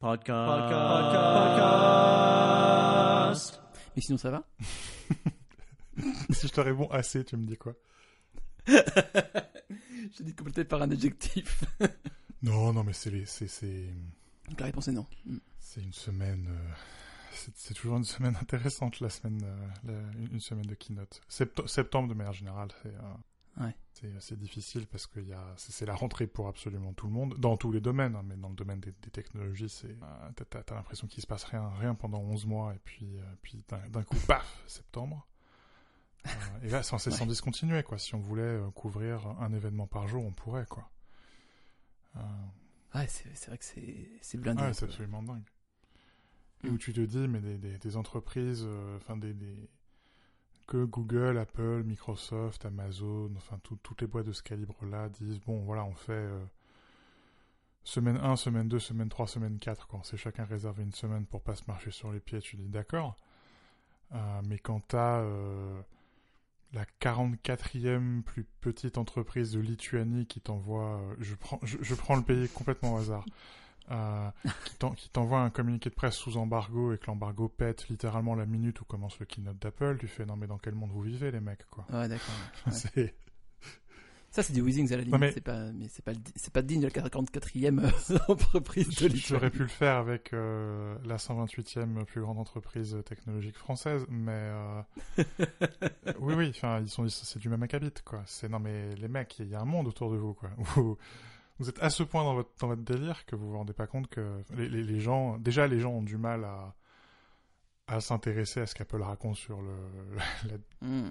Podcast. Podcast. Mais sinon, ça va si je te réponds assez, tu me dis quoi? Je dis complété par un adjectif. Non, non, mais c'est les, c'est, c'est, Donc la réponse est non. Mm. c'est une semaine. euh, c'est, c'est toujours une semaine intéressante, la semaine, euh, la- une semaine de keynote. Septe- septembre, de manière générale, c'est. euh, Ouais. C'est assez difficile parce que c'est, la rentrée pour absolument tout le monde, dans tous les domaines, hein, mais dans le domaine des, des technologies, c'est, euh, t'as, t'as l'impression qu'il se passe rien, rien pendant 11 mois, et puis, euh, puis d'un, coup, paf, septembre. Euh, et là, c'est sans Ouais. discontinuer, quoi. Si on voulait couvrir un événement par jour, on pourrait, quoi. Ouais, c'est vrai que c'est c'est blindé. Ouais, c'est absolument dingue. Et Mm. où tu te dis, mais des, des, des entreprises, enfin des, des que Google, Apple, Microsoft, Amazon, enfin tout- toutes les boîtes de ce calibre-là disent bon voilà on fait euh, semaine 1, semaine 2, semaine 3, semaine 4 quand c'est chacun réservé une semaine pour pas se marcher sur les pieds, tu dis d'accord. Euh, mais quand t'as euh, la 44e plus petite entreprise de Lituanie qui t'envoie, je prends, je prends le pays complètement au hasard, euh, qui t'en- qui t'envoie un communiqué de presse sous embargo et que l'embargo pète littéralement la minute où commence le keynote d'Apple, tu fais non mais dans quel monde vous vivez les mecs quoi. Ouais, d'accord. ouais. Ça, c'est du Weezings à la limite. Mais- C'est pas, mais c'est pas, le- c'est pas digne de la 44e euh, entreprise de J'aurais Lituanie. pu le faire avec euh, la 128e plus grande entreprise technologique française, mais euh, oui, oui, enfin, ils sont, c'est du même acabit, quoi. C'est non, mais les mecs, il y a un monde autour de vous, quoi. Vous êtes à ce point dans votre dans votre délire que vous vous rendez pas compte que les, les, les gens, déjà, les gens ont du mal à à s'intéresser à ce qu'Apple raconte sur le la Mm.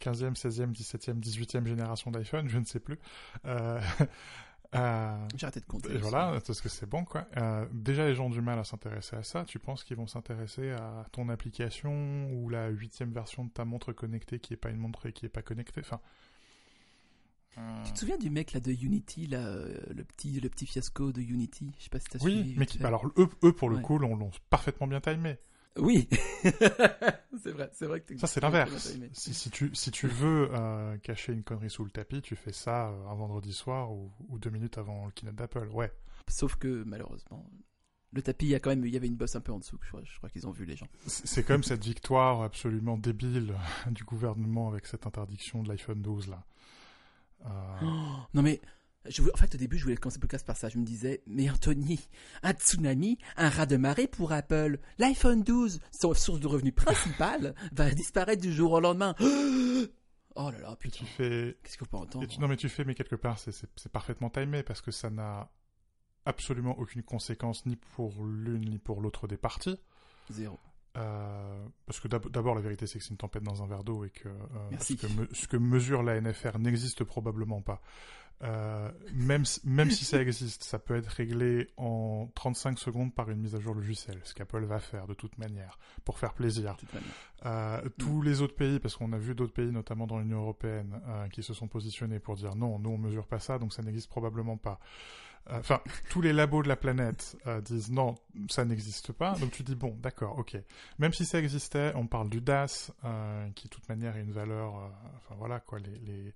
15e, 16e, 17e, 18e génération d'iPhone, je ne sais plus. Euh, euh, J'ai arrêté de compter. voilà, parce que c'est bon, quoi. Euh, déjà, les gens ont du mal à s'intéresser à ça. Tu penses qu'ils vont s'intéresser à ton application ou la huitième version de ta montre connectée qui est pas une montre et qui est pas connectée? Enfin. Euh, Tu te souviens du mec là de Unity, là, euh, le petit, le petit fiasco de Unity? Je sais pas si t'as Oui, suivi. mais vite qui, alors eux, eux pour le Ouais. coup, l'ont l'ont parfaitement bien timé. Oui. c'est vrai, c'est vrai que t'es- Ça, c'est l'inverse. Si, si tu, si tu veux euh, cacher une connerie sous le tapis, tu fais ça euh, un vendredi soir ou, ou deux minutes avant le keynote d'Apple. Ouais. Sauf que malheureusement, le tapis, il y a quand même, il y avait une bosse un peu en dessous. Je crois, je crois qu'ils ont vu les gens. C'est c'est comme cette victoire absolument débile du gouvernement avec cette interdiction de l'iPhone 12 là. Euh, Non mais, je voulais- en fait au début je voulais commencer le podcast par ça. Je me disais, mais Anthony, un tsunami, un ras de marée pour Apple. L'iPhone 12, son source de revenus principale, va disparaître du jour au lendemain. Oh là là, putain, tu fais qu'est-ce faut pas entendre tu- non, mais tu fais, mais quelque part, c'est parfaitement timé parce que ça n'a absolument aucune conséquence ni pour l'une ni pour l'autre des parties. Zéro. Euh, parce que d'ab- d'abord, la vérité, c'est que c'est une tempête dans un verre d'eau et que, euh, ce, que me- ce que mesure la NFR n'existe probablement pas. Euh, même, si- même si ça existe, ça peut être réglé en 35 secondes par une mise à jour logicielle, ce qu'Apple va faire de toute manière, pour faire plaisir. Manière. Tous les autres pays, parce qu'on a vu d'autres pays, notamment dans l'Union européenne, qui se sont positionnés pour dire non, nous on mesure pas ça, donc ça n'existe probablement pas. Euh, Enfin, tous les labos de la planète euh, disent non, ça n'existe pas. Donc tu dis bon, d'accord, ok. Même si ça existait, on parle du DAS, euh, qui de toute manière est une valeur. enfin voilà quoi, les les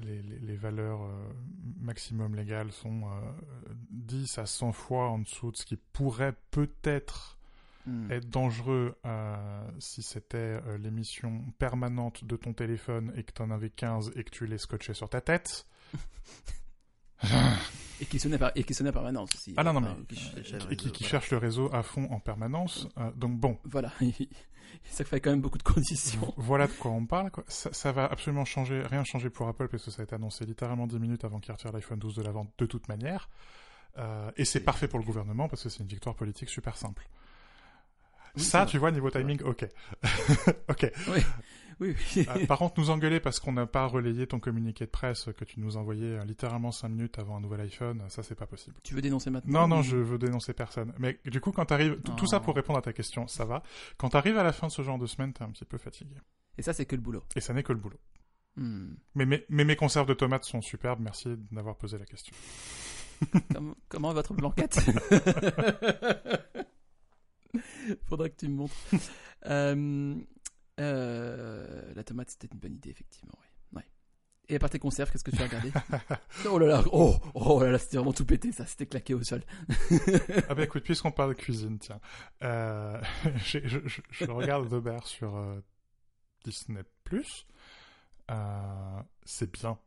les, les, les valeurs euh, maximum légales sont euh, 10 à 100 fois en dessous de ce qui pourrait peut-être Hmm. être dangereux euh, si c'était l'émission permanente de ton téléphone et que t'en avais 15 et que tu les scotchais sur ta tête. Et qui sonnait par, et qui en permanence aussi. Ah non, non, Enfin, mais- qui et qui, réseau, qui voilà. cherche le réseau à fond en permanence. Euh, donc bon, Voilà. ça fait quand même beaucoup de conditions. voilà de quoi on parle. Quoi. Ça, ça va absolument changer, rien changer pour Apple parce que ça a été annoncé littéralement 10 minutes avant qu'il retire l'iPhone 12 de la vente de toute manière. Euh, et c'est parfait pour le gouvernement parce que c'est une victoire politique super simple. Oui, ça, tu vois, niveau timing, ok. ok. Oui, oui. Euh, par contre, nous engueuler parce qu'on n'a pas relayé ton communiqué de presse que tu nous envoyais euh, littéralement 5 minutes avant un nouvel iPhone, ça c'est pas possible. Tu veux dénoncer maintenant Non, non, je veux dénoncer personne. Mais du coup, quand t'arrives, tout, tout ça pour Oh. répondre à ta question, ça va. Quand t'arrives à la fin de ce genre de semaine, t'es un petit peu fatigué. Et ça, c'est que le boulot. Et ça n'est que le boulot. Hmm. Mais, mais, mais mes conserves de tomates sont superbes, merci d'avoir posé la question. Comment, comment votre blanquette Faudra que tu me montres. Euh, euh, la tomate, c'était une bonne idée, effectivement. Ouais. Et à part tes conserves, qu'est-ce que tu as regardé? Oh là là, oh, oh là là, c'était vraiment tout pété, ça, c'était claqué au sol. ah bah écoute, puisqu'on parle de cuisine, tiens, euh, je, je, je, regarde The Bear sur euh, Disney+. Euh, c'est bien.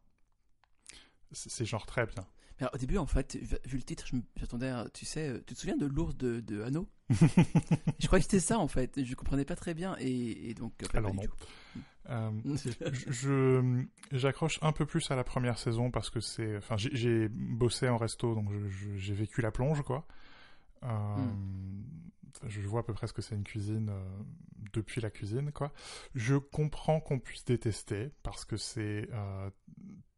C'est genre très bien. Mais au début, en fait, vu le titre, j'attendais, tu sais, euh, tu te souviens de l'ours de, de Hanno Je croyais que c'était ça, en fait. Je comprenais pas très bien, et, donc. Alors non. Euh, je j'accroche un peu plus à la première saison parce que c'est, enfin, j'ai bossé en resto, donc j'ai vécu la plonge, quoi. Euh, hmm. Je vois à peu près ce que c'est une cuisine depuis la cuisine, quoi. Je comprends qu'on puisse détester parce que c'est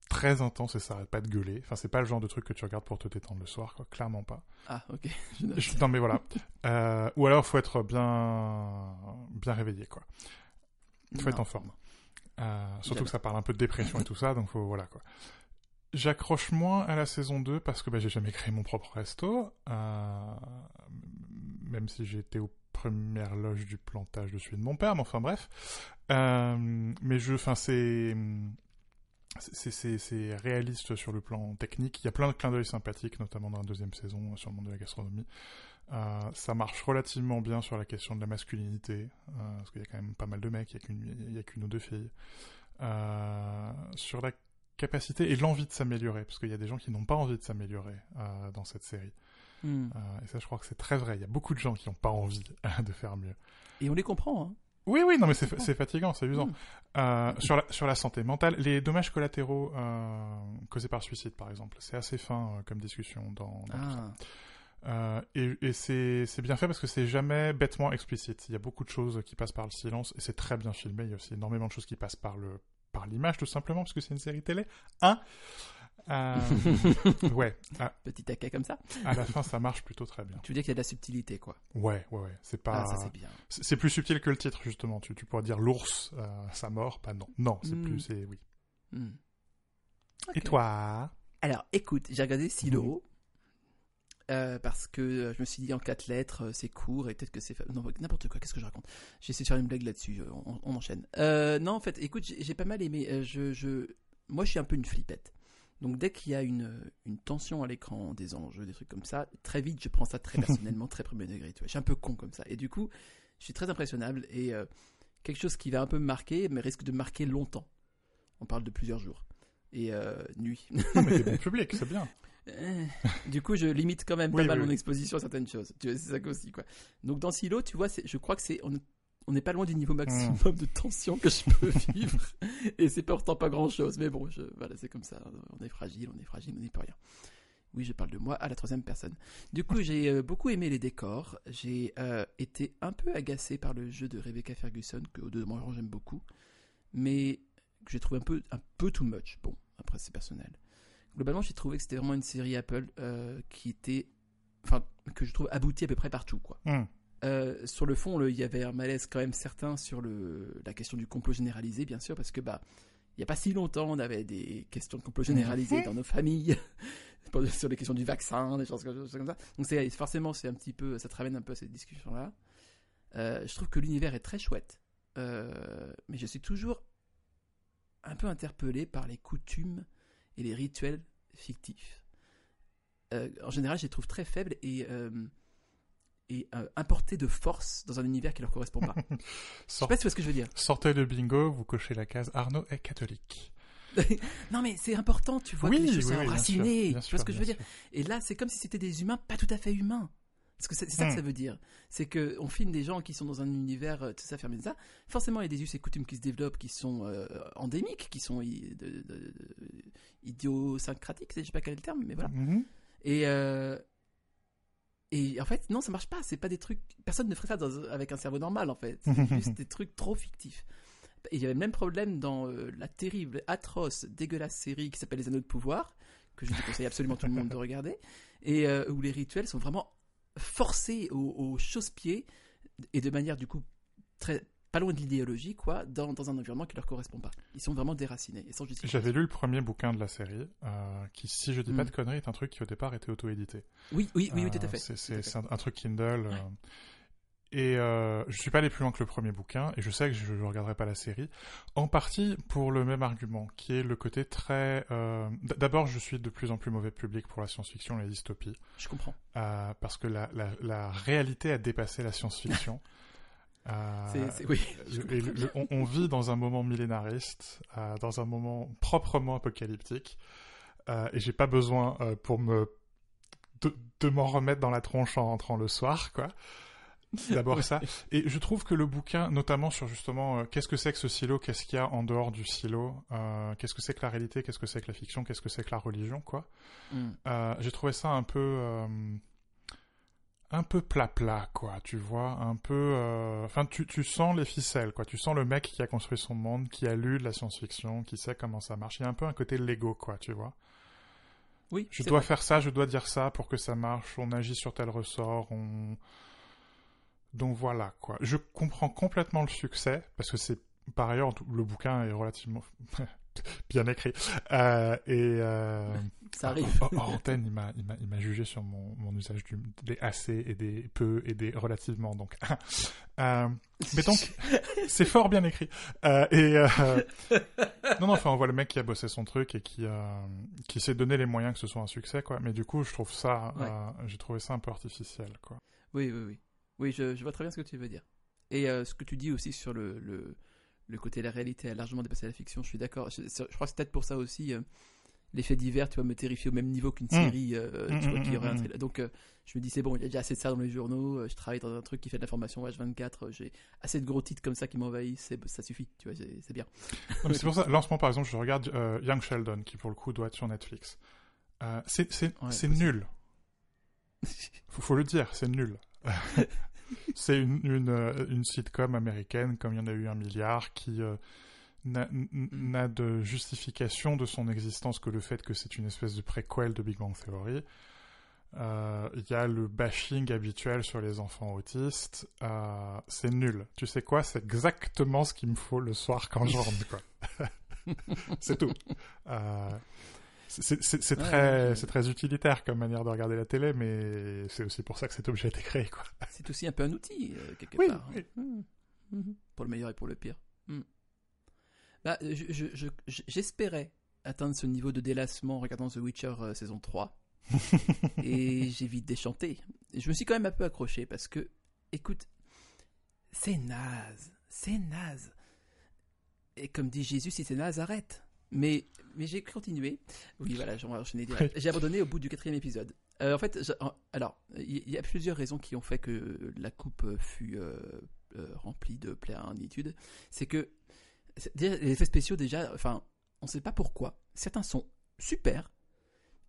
très intense et ça arrête pas de gueuler. Enfin, c'est pas le genre de truc que tu regardes pour te détendre le soir, quoi. Clairement pas. Ah, ok. non, mais voilà. Euh, ou alors, faut être bien, bien réveillé, quoi. Il faut être en forme. Euh, surtout que ça parle un peu de dépression et tout ça, donc faut, voilà, quoi. J'accroche moins à la saison 2 parce que bah, j'ai jamais créé mon propre resto. Euh, même si j'ai été aux premières loges du plantage de celui de mon père, mais enfin bref. mais je, enfin, c'est c'est réaliste sur le plan technique. Il y a plein de clins d'œil sympathiques, notamment dans la deuxième saison sur le monde de la gastronomie. Euh, ça marche relativement bien sur la question de la masculinité, euh, parce qu'il y a quand même pas mal de mecs, il n'y a qu'une ou deux filles. Euh, sur la capacité et l'envie de s'améliorer, parce qu'il y a des gens qui n'ont pas envie de s'améliorer dans cette série. Hmm. et ça, je crois que c'est très vrai. Il y a beaucoup de gens qui n'ont pas envie de faire mieux. Et on les comprend. Hein. Oui, oui, non, mais c'est fatigant, c'est usant. Mm. Euh, sur, la, sur la santé mentale, les dommages collatéraux euh, causés par suicide, par exemple, c'est assez fin euh, comme discussion dans, dans tout ça. Ah. et, c'est bien fait parce que c'est jamais bêtement explicite. Il y a beaucoup de choses qui passent par le silence et c'est très bien filmé. Il y a aussi énormément de choses qui passent par le par l'image tout simplement parce que c'est une série télé. Hein euh, ouais. Petit taquet comme ça. à la fin, ça marche plutôt très bien. Tu veux dire qu'il y a de la subtilité, quoi. Ouais, ouais, ouais. C'est pas. Ah, ça c'est bien. C'est plus subtil que le titre, justement. Tu, tu pourrais dire l'ours, euh, sa mort. Pas non. Non, c'est plus. Hmm. C'est oui. Hmm. Et toi? Alors, écoute, j'ai regardé Silo. Euh, parce que je me suis dit en quatre lettres, c'est court et peut-être que c'est. Non, n'importe quoi, qu'est-ce que je raconte? J'ai essayé de faire une blague là-dessus, on, on, enchaîne. non, en fait, écoute, j'ai pas mal aimé. je, je... Moi, je suis un peu une flippette. Donc dès qu'il y a une, une tension à l'écran, des enjeux, des trucs comme ça, très vite je prends ça très personnellement, très premier degré. Tu vois. Je suis un peu con comme ça. Et du coup, je suis très impressionnable et euh, quelque chose qui va un peu me marquer, mais risque de marquer longtemps. On parle de plusieurs jours. Et euh, nuit. mais bon public, c'est bien. Euh, du coup, je limite quand même pas mal mon exposition à certaines choses. C'est ça aussi, quoi. Donc dans Silo, tu vois, je crois que c'est on n'est pas loin du niveau maximum hmm. de tension que je peux vivre. et c'est pourtant pas grand chose. Mais bon, je, voilà, c'est comme ça. On est fragile, on est fragile, on n'est pas rien. Oui, je parle de moi à la troisième personne. Du coup, j'ai euh, beaucoup aimé les décors. J'ai euh, été un peu agacé par le jeu de Rebecca Ferguson, que au demeurant j'aime beaucoup, mais que j'ai trouvé un peu, un peu too much. Bon, après c'est personnel. Globalement, j'ai trouvé que c'était vraiment une série Apple euh, qui était, enfin, que je trouve aboutie à peu près partout, quoi. Hmm. Euh, sur le fond, il y avait un malaise quand même certain sur le, la question du complot généralisé, bien sûr, parce que bah, il n'y a pas si longtemps, on avait des questions de complot généralisé dans nos familles, sur les questions du vaccin, des choses comme ça. Donc c'est forcément, c'est un petit peu, ça te ramène un peu à cette discussion-là. Euh, je trouve que l'univers est très chouette, euh, mais je suis toujours un peu interpellé par les coutumes et les rituels fictifs. en général, je les trouve très faibles et et euh, importer de force dans un univers qui leur correspond pas. Je sais pas si tu vois ce que je veux dire. Sortez le bingo, vous cochez la case Arnaud est catholique. non mais c'est important, tu vois, que les choses sont enracinées. Tu vois ce que je veux dire? Et là, c'est comme si c'était des humains pas tout à fait humains. Parce que c'est ça que ça hmm. veut dire. C'est que on filme des gens qui sont dans un univers, euh, tout ça, fermé ça. Forcément, il y a des us et coutumes qui se développent, qui sont euh, endémiques, qui sont idiosyncratiques, je sais pas quel est le terme, mais voilà. Mm-hmm. Et, et en fait, non, ça marche pas. C'est pas des trucs. Personne ne ferait ça avec un cerveau normal, en fait. C'est juste des trucs trop fictifs. Et il y avait le même problème dans euh, la terrible, atroce, dégueulasse série qui s'appelle Les Anneaux de Pouvoir, que je conseille absolument tout le monde de regarder, et euh, où les rituels sont vraiment forcés au, au chausse-pied et de manière du coup très pas loin de l'idéologie, quoi, dans, dans, un environnement qui leur correspond pas. Ils sont vraiment déracinés. J'avais lu le premier bouquin de la série, euh, qui, si je dis pas mm. de conneries, est un truc qui au départ était auto-édité. Oui, oui, oui, tout à fait. C'est un, truc Kindle. Euh, et euh, je suis pas allé plus loin que le premier bouquin, et je sais que je ne regarderai pas la série, en partie pour le même argument, qui est le côté très... Euh, d'abord, je suis de plus en plus mauvais public pour la science-fiction et la dystopie. Je comprends. Euh, parce que la, la, la, réalité a dépassé la science-fiction. Euh, oui, on, on, vit dans un moment millénariste, euh, dans un moment proprement apocalyptique, euh, et j'ai pas besoin euh, pour me de, de m'en remettre dans la tronche en rentrant le soir, quoi. D'abord ça. Et je trouve que le bouquin, notamment sur justement qu'est-ce que c'est que ce silo, qu'est-ce qu'il y a en dehors du silo, qu'est-ce que c'est que la réalité, qu'est-ce que c'est que la fiction, qu'est-ce que c'est que la religion, quoi. Mm. J'ai trouvé ça un peu, un peu plat plat, quoi. Tu vois, un peu, euh, enfin, tu, tu sens les ficelles, quoi. Tu sens le mec qui a construit son monde, qui a lu de la science-fiction, qui sait comment ça marche. Il y a un peu un côté Lego, quoi. Tu vois. Oui. Je dois faire ça, je dois dire ça pour que ça marche. On agit sur tel ressort, on donc voilà, quoi. Je comprends complètement le succès, parce que c'est, par ailleurs, le bouquin est relativement bien écrit. Euh, et euh, ça arrive. Hors antenne, il m'a, il m'a, il m'a jugé sur mon, mon usage du, des assez et des peu et des relativement. Donc, euh, mais donc, c'est fort bien écrit. Euh, et euh, non, non, enfin, on voit le mec qui a bossé son truc et qui, euh, qui s'est donné les moyens que ce soit un succès, quoi. Mais du coup, je trouve ça, j'ai trouvé ça un peu artificiel, quoi. Oui, oui, oui. Oui, je, je, vois très bien ce que tu veux dire. Et euh, ce que tu dis aussi sur le, le, le, côté de la réalité a largement dépassé la fiction, je suis d'accord. Je, je, crois que c'est peut-être pour ça aussi euh, l'effet divers, tu vois, me terrifier au même niveau qu'une mmh. série, euh, mmh, tu vois, mmh, qui aurait un Donc euh, je me dis, c'est bon, il y a déjà assez de ça dans les journaux, euh, je travaille dans un truc qui fait de l'information H24, j'ai assez de gros titres comme ça qui m'envahissent, ça suffit, tu vois, c'est bien. c'est pour ça, là en ce moment par exemple, je regarde Young Sheldon, qui pour le coup doit être sur Netflix. c'est ouais, nul. faut, faut le dire, c'est nul. c'est une, une, euh, une, sitcom américaine, comme il y en a eu un milliard, qui euh, n'a de justification de son existence que le fait que c'est une espèce de préquel de Big Bang Theory. Euh, il y a le bashing habituel sur les enfants autistes. C'est nul. Tu sais quoi? C'est exactement ce qu'il me faut le soir quand je rentre. C'est tout. Euh, c'est très, c'est très utilitaire comme manière de regarder la télé, mais c'est aussi pour ça que cet objet a été créé. C'est aussi un peu un outil euh, quelque oui, part. Oui. Mmh. Mmh. Pour le meilleur et pour le pire. Mmh. Bah, j'espérais atteindre ce niveau de délassement en regardant The Witcher euh, saison 3. et j'ai vite déchanté. Je me suis quand même un peu accroché parce que, écoute, c'est naze. C'est naze. Et comme dit Jésus, si c'est naze, arrête. Mais, mais j'ai continué. Oui, voilà, direct. J'ai abandonné au bout du quatrième épisode. Euh, en fait, alors, il y a plusieurs raisons qui ont fait que la coupe fut euh, euh, remplie de plénitude. C'est que les effets spéciaux, déjà, enfin, on sait pas pourquoi. Certains sont super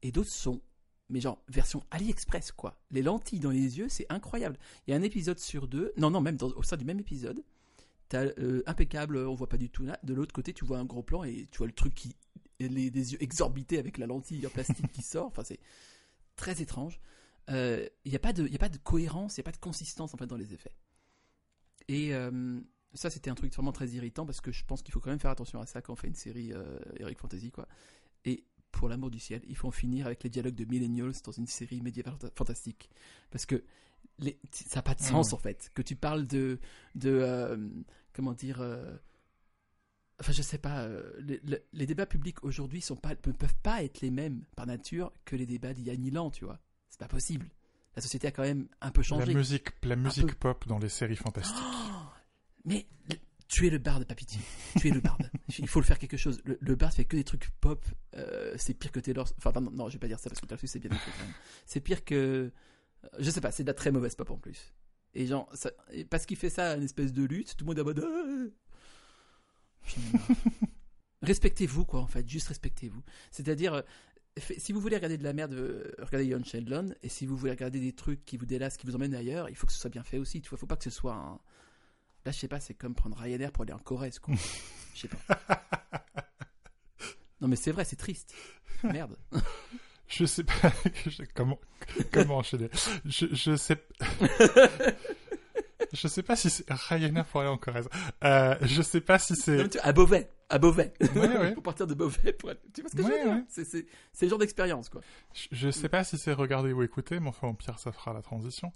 et d'autres sont, mais genre, version AliExpress, quoi. Les lentilles dans les yeux, c'est incroyable. Il y a un épisode sur deux, non, non, même dans, au sein du même épisode, T'as euh, impeccable, on voit pas du tout là. De l'autre côté, tu vois un gros plan et tu vois le truc qui. Les, des yeux exorbités avec la lentille en plastique qui sort. Enfin, c'est très étrange. Il euh, n'y a, pas de, y a pas de cohérence, il n'y a pas de consistance en fait dans les effets. Et euh, ça, c'était un truc vraiment très irritant parce que je pense qu'il faut quand même faire attention à ça quand on fait une série euh, Eric Fantasy, quoi. Et pour l'amour du ciel, il faut en finir avec les dialogues de millennials dans une série médiévale fantastique. Parce que les, ça n'a pas de sens, mmh. en fait. Que tu parles de. de euh, comment dire. Enfin, je sais pas. Euh, les, les, débats publics aujourd'hui ne peuvent pas être les mêmes par nature que les débats d'il y a mille ans, tu vois. C'est pas possible. La société a quand même un peu changé. La musique, la musique pop dans les séries fantastiques. Oh mais tu es le barde, Papiti. Tu es le barde. Il faut le faire quelque chose. Le, le barde fait que des trucs pop. Euh, c'est pire que Taylor. Enfin, non, non, je vais pas dire ça parce que Taylor c'est bien C'est pire que. Euh, je sais pas, c'est de la très mauvaise pop en plus. Et genre, ça, et parce qu'il fait ça, une espèce de lutte, tout le monde est en mode. Respectez-vous, quoi, en fait. Juste respectez-vous. C'est-à-dire, euh, si vous voulez regarder de la merde, regardez Young Sheldon. Et si vous voulez regarder des trucs qui vous délassent, qui vous emmènent ailleurs, il faut que ce soit bien fait aussi. Il faut pas que ce soit un Là, je sais pas, c'est comme prendre Ryanair pour aller en Corrèze, quoi. Je sais pas. Non, mais c'est vrai, c'est triste. Merde. Je sais pas comment comment enchaîner. Je je sais je sais pas si c'est Ryanair pour aller en Corrèze. Euh, je sais pas si c'est à Beauvais, à Beauvais. Ouais, ouais. pour partir de Beauvais pour tu vois ce que je veux dire? C'est le genre d'expérience quoi. Je, je sais pas si c'est regarder ou écouter, mais enfin pire ça fera la transition.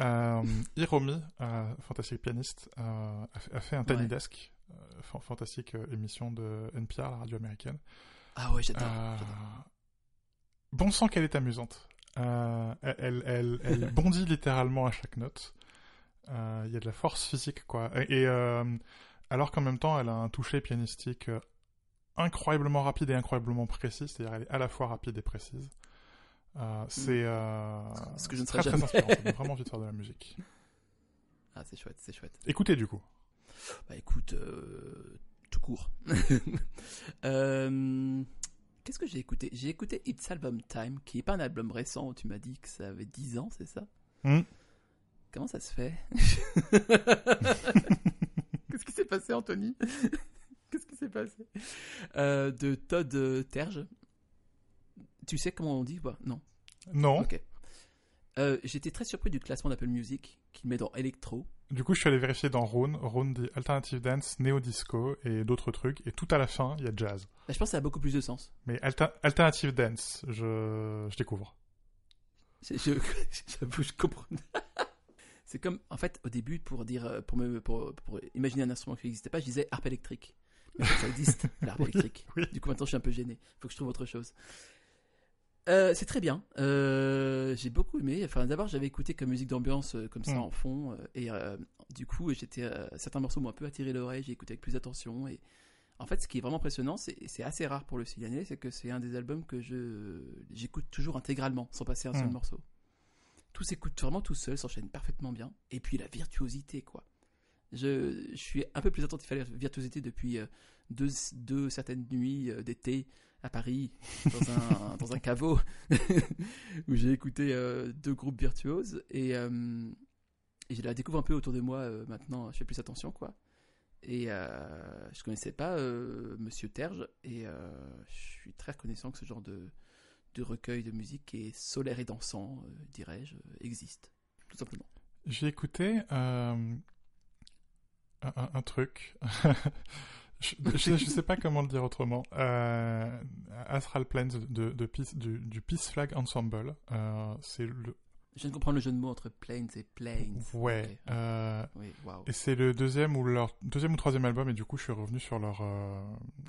Euh, Hiromi, euh, fantastique pianiste, euh, a, fait- a fait un Tiny. Desk, euh, fan- fantastique émission de NPR, la radio américaine. Ah ouais, j'adore. Bon sang qu'elle est amusante. Elle, elle, elle bondit littéralement à chaque note. Euh, Il y a de la force physique, quoi. Et, et, euh, alors qu'en même temps, elle a un toucher pianistique euh, incroyablement rapide et incroyablement précis. C'est-à-dire, elle est à la fois rapide et précise. Euh, c'est euh, Ce que je ne très, très inspirant. Ça donne vraiment envie de faire de la musique. Ah, c'est chouette, c'est chouette. Écoutez, du coup. Bah écoute, euh, tout court. Euh, Qu'est-ce que j'ai écouté? J'ai écouté It's Album Time, qui est pas un album récent. Tu m'as dit que ça avait 10 ans, c'est ça? Hmm. Comment ça se fait Qu'est-ce qui s'est passé, Anthony Qu'est-ce qui s'est passé Euh, De Todd euh, Terge. Tu sais comment on dit ou pas? Non. Non. Ok. Euh, J'étais très surpris du classement d'Apple Music, qu'il met dans Electro. Du coup, je suis allé vérifier dans Rune. Rune dit Alternative Dance, Neo Disco et d'autres trucs. Et tout à la fin, il y a Jazz. Bah, je pense que ça a beaucoup plus de sens. Mais alter- Alternative Dance, je, je découvre. Je- je comprends. C'est comme, en fait, au début, pour dire, euh, pour me, pour, pour imaginer un instrument qui n'existait pas, je disais harpe électrique. Mais ça existe, l'harpe Oui, électrique. oui. Du coup, maintenant, je suis un peu gêné. Faut que je trouve autre chose. Euh, c'est très bien. Euh, j'ai beaucoup aimé. Enfin, d'abord, j'avais écouté comme musique d'ambiance euh, comme ça Mm. en fond, et du coup, j'étais certains morceaux m'ont un peu attiré l'oreille. J'ai écouté avec plus d'attention. Et en fait, ce qui est vraiment impressionnant, c'est c'est assez rare pour le signaler, c'est que c'est un des albums que je j'écoute toujours intégralement, sans passer un seul Mm. morceau. Tout s'écoute vraiment tout seul, s'enchaîne parfaitement bien. Et puis la virtuosité, quoi. Je, suis un peu plus attentif à la virtuosité depuis euh, deux, certaines nuits euh, d'été à Paris, dans un, dans un caveau, où j'ai écouté euh, deux groupes virtuoses. Et, je la découvre un peu autour de moi maintenant, je fais plus attention, quoi. Et euh, je connaissais pas euh, Monsieur Terge, et je suis très reconnaissant que ce genre de, de recueil de musique est solaire et dansant, euh, dirais-je, euh, existe, tout simplement. J'ai écouté euh, un, truc. je, je sais pas comment le dire autrement. Astral Planes de, du, Peace Flag Ensemble. C'est le. Je viens de comprendre le jeu de mots entre planes et planes. Ouais. Euh, Oui, et c'est le deuxième ou leur deuxième ou troisième album et du coup je suis revenu sur leur euh,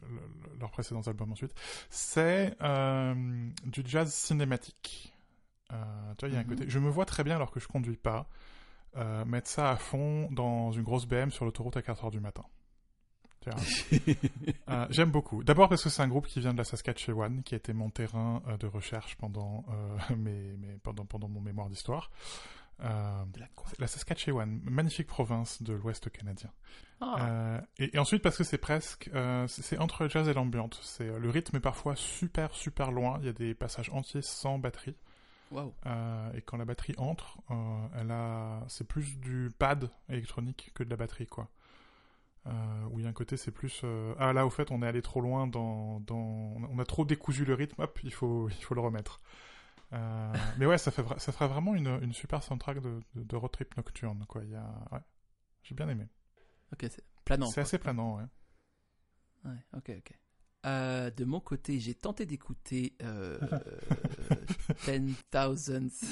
le- leurs précédents albums ensuite. C'est euh, du jazz cinématique. Euh, tu vois, il y a un Mhm. côté. Je me vois très bien alors que je conduis pas mettre ça à fond dans une grosse BM sur l'autoroute à 4 heures du matin. Euh, J'aime beaucoup. D'abord parce que c'est un groupe qui vient de la Saskatchewan, qui a été mon terrain euh, de recherche pendant euh, mes, mes- pendant pendant mon mémoire d'histoire. Euh, la Saskatchewan, magnifique province de l'Ouest canadien. Ah, Euh, et, et ensuite parce que c'est presque, euh, c'est entre le jazz et l'ambiance. C'est le rythme est parfois super super loin. Il y a des passages entiers sans batterie. et quand la batterie entre, elle a, c'est plus du pad électronique que de la batterie quoi. Euh, a un côté c'est plus, euh, ah là au fait on est allé trop loin dans, dans, on a trop décousu le rythme, hop il faut il faut le remettre. Euh, mais ouais ça fait ça ferait vraiment une, une super soundtrack de, de, de road trip nocturne quoi. Il y a, ouais, j'ai bien aimé. Ok, c'est planant. c'est assez planant ouais. Ouais, ok, ok. Euh, de mon côté, j'ai tenté d'écouter Ten Thousands.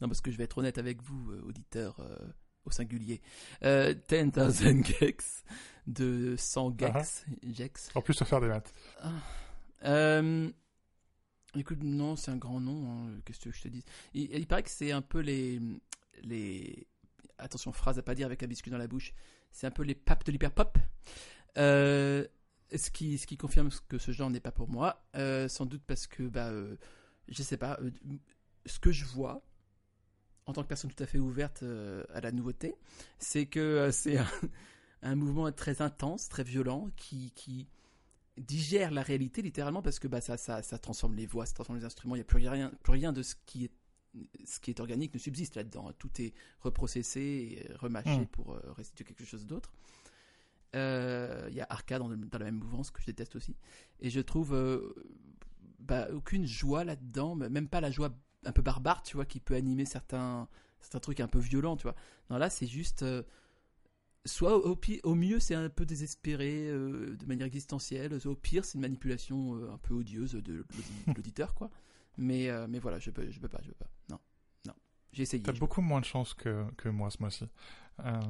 non, parce que je vais être honnête avec vous, auditeurs au singulier. Euh, Ten Thousand Gex de 100 Gex. Gex. En plus de faire des maths. Euh, écoute, non, c'est un grand nom. hein, Qu'est-ce que je te dis il, il paraît que c'est un peu les, les. Attention, phrase à pas dire avec un biscuit dans la bouche. C'est un peu les papes de l'hyperpop. Euh, ce qui, ce qui confirme que ce genre n'est pas pour moi. Euh, sans doute parce que, bah, euh, je sais pas, euh, ce que je vois, en tant que personne tout à fait ouverte euh, à la nouveauté, c'est que euh, c'est un, un mouvement très intense, très violent, qui, qui digère la réalité littéralement parce que bah, ça, ça, ça transforme les voix, ça transforme les instruments, il n'y a plus rien, plus rien de ce qui est ce qui est organique ne subsiste là-dedans. Tout est reprocessé et remâché Mm. pour euh, restituer quelque chose d'autre. Euh, Il y a Arca dans, dans la même mouvance que je déteste aussi. Et je trouve euh, bah, aucune joie là-dedans, même pas la joie un peu barbare, tu vois, qui peut animer certains, certains trucs un peu violents, tu vois. Non, là, c'est juste. euh, soit au, pi- au mieux, c'est un peu désespéré euh, de manière existentielle, soit au pire, c'est une manipulation euh, un peu odieuse de l'audi- de l'auditeur, quoi. Mais, mais voilà, je peux, je peux pas, je peux pas. Non. J'ai essayé. T'as beaucoup moins de chance que, que moi ce mois-ci. Euh,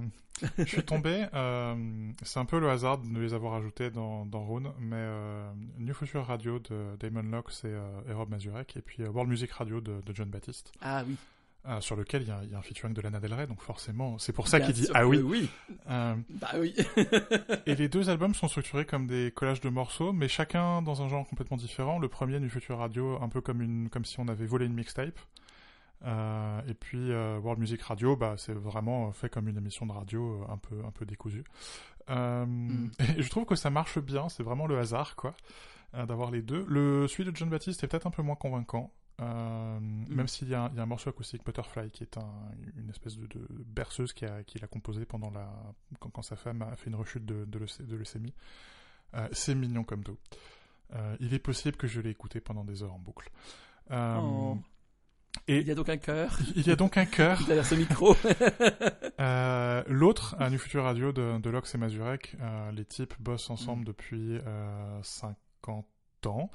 je suis tombé, euh, c'est un peu le hasard de les avoir ajoutés dans, dans Rune, mais euh, New Future Radio de Damon Locke et, et Rob Mazurek, et puis World Music Radio de, de John Baptiste, Ah oui. euh, sur lequel il y, a, il y a un featuring de Lana Del Rey, donc forcément, c'est pour ça qu'il dit Ah oui. oui. Euh, Bah oui. et les deux albums sont structurés comme des collages de morceaux, mais chacun dans un genre complètement différent. Le premier, New Future Radio, un peu comme, une, comme si on avait volé une mixtape. Euh, et puis euh, World Music Radio, bah, c'est vraiment fait comme une émission de radio euh, un peu, un peu décousue. Mm. Et je trouve que ça marche bien, c'est vraiment le hasard, quoi, d'avoir les deux. Le celui de John Baptiste est peut-être un peu moins convaincant. euh, Même s'il y, a un- il y a un morceau acoustique Butterfly qui est un- une espèce de, de berceuse qu'il a, qu'il a composé pendant la quand, quand sa femme a fait une rechute de, de, leucé- de leucémie. C'est mignon comme tout. Il est possible que je l'ai écouté pendant des heures en boucle. Euh, Oh. Et Il y a donc un cœur il y a donc un cœur. derrière ce micro. Euh, L'autre, à New Future Radio de, de Lox et Mazurek, euh, les types bossent ensemble Mm. depuis euh, 50 ans,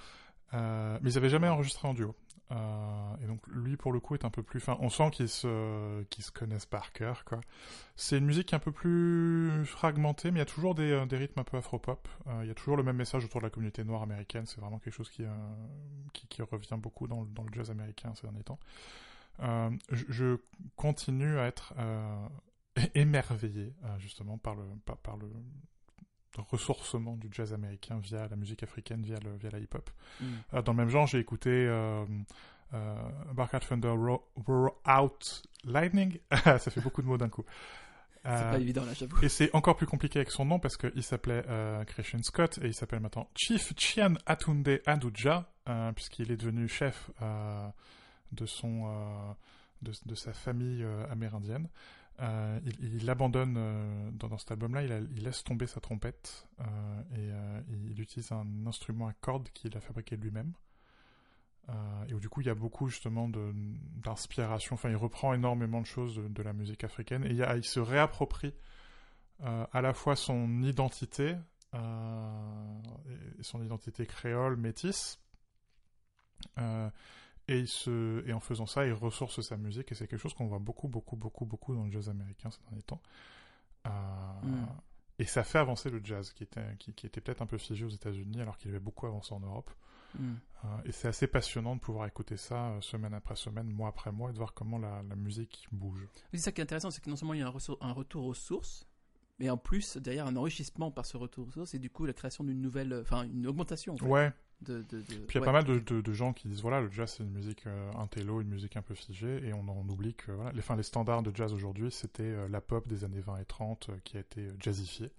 euh, mais ils avaient jamais enregistré en duo. Euh, et donc lui, pour le coup, est un peu plus fin. On sent qu'ils se, connaissent par cœur. C'est une musique un peu plus fragmentée, mais il y a toujours des, euh, rythmes un peu afro-pop. Euh, il y a toujours le même message autour de la communauté noire américaine. C'est vraiment quelque chose qui, revient beaucoup dans, le- jazz américain ces derniers temps. Je, continue à être émerveillé justement par le ressourcement du jazz américain via la musique africaine, via le via la hip-hop. Mm. Euh, dans le même genre, j'ai écouté euh, euh, Thunder Roar Out Lightning. Ça fait beaucoup de mots d'un coup. C'est Euh, pas évident là, j'avoue. et c'est encore plus compliqué avec son nom parce qu'il s'appelait euh, Christian Scott et il s'appelle maintenant Chief Chian Atunde Aduja euh, puisqu'il est devenu chef euh, de son euh, de, de sa famille euh, amérindienne. Euh, il, abandonne euh, dans, cet album-là, il, laisse tomber sa trompette euh, et il utilise un instrument à cordes qu'il a fabriqué lui-même. Et où du coup il y a beaucoup justement d'inspiration. Enfin, il reprend énormément de choses de, la musique africaine et il, il se réapproprie à la fois son identité, et son identité créole métisse. Et, il se, et en faisant ça, il ressource sa musique et c'est quelque chose qu'on voit beaucoup, beaucoup, beaucoup, beaucoup dans le jazz américain ces derniers temps. Euh, Mm. Et ça fait avancer le jazz qui était, qui, qui était peut-être un peu figé aux États-Unis alors qu'il avait beaucoup avancé en Europe. Mm. Euh, et c'est assez passionnant de pouvoir écouter ça euh, semaine après semaine, mois après mois, et de voir comment la, la musique bouge. C'est ça qui est intéressant, c'est que non seulement il y a un, un retour aux sources, mais en plus, derrière un enrichissement par ce retour aux sources, et du coup la création d'une nouvelle, enfin une augmentation en fait, Ouais, de, de, de- puis il y a ouais. pas mal de, gens qui disent voilà, le jazz c'est une musique euh, intello, une musique un peu figée, et on oublie que voilà, les, standards de jazz aujourd'hui c'était euh, la pop des années 20 et 30 euh, qui a été euh, jazzifiée.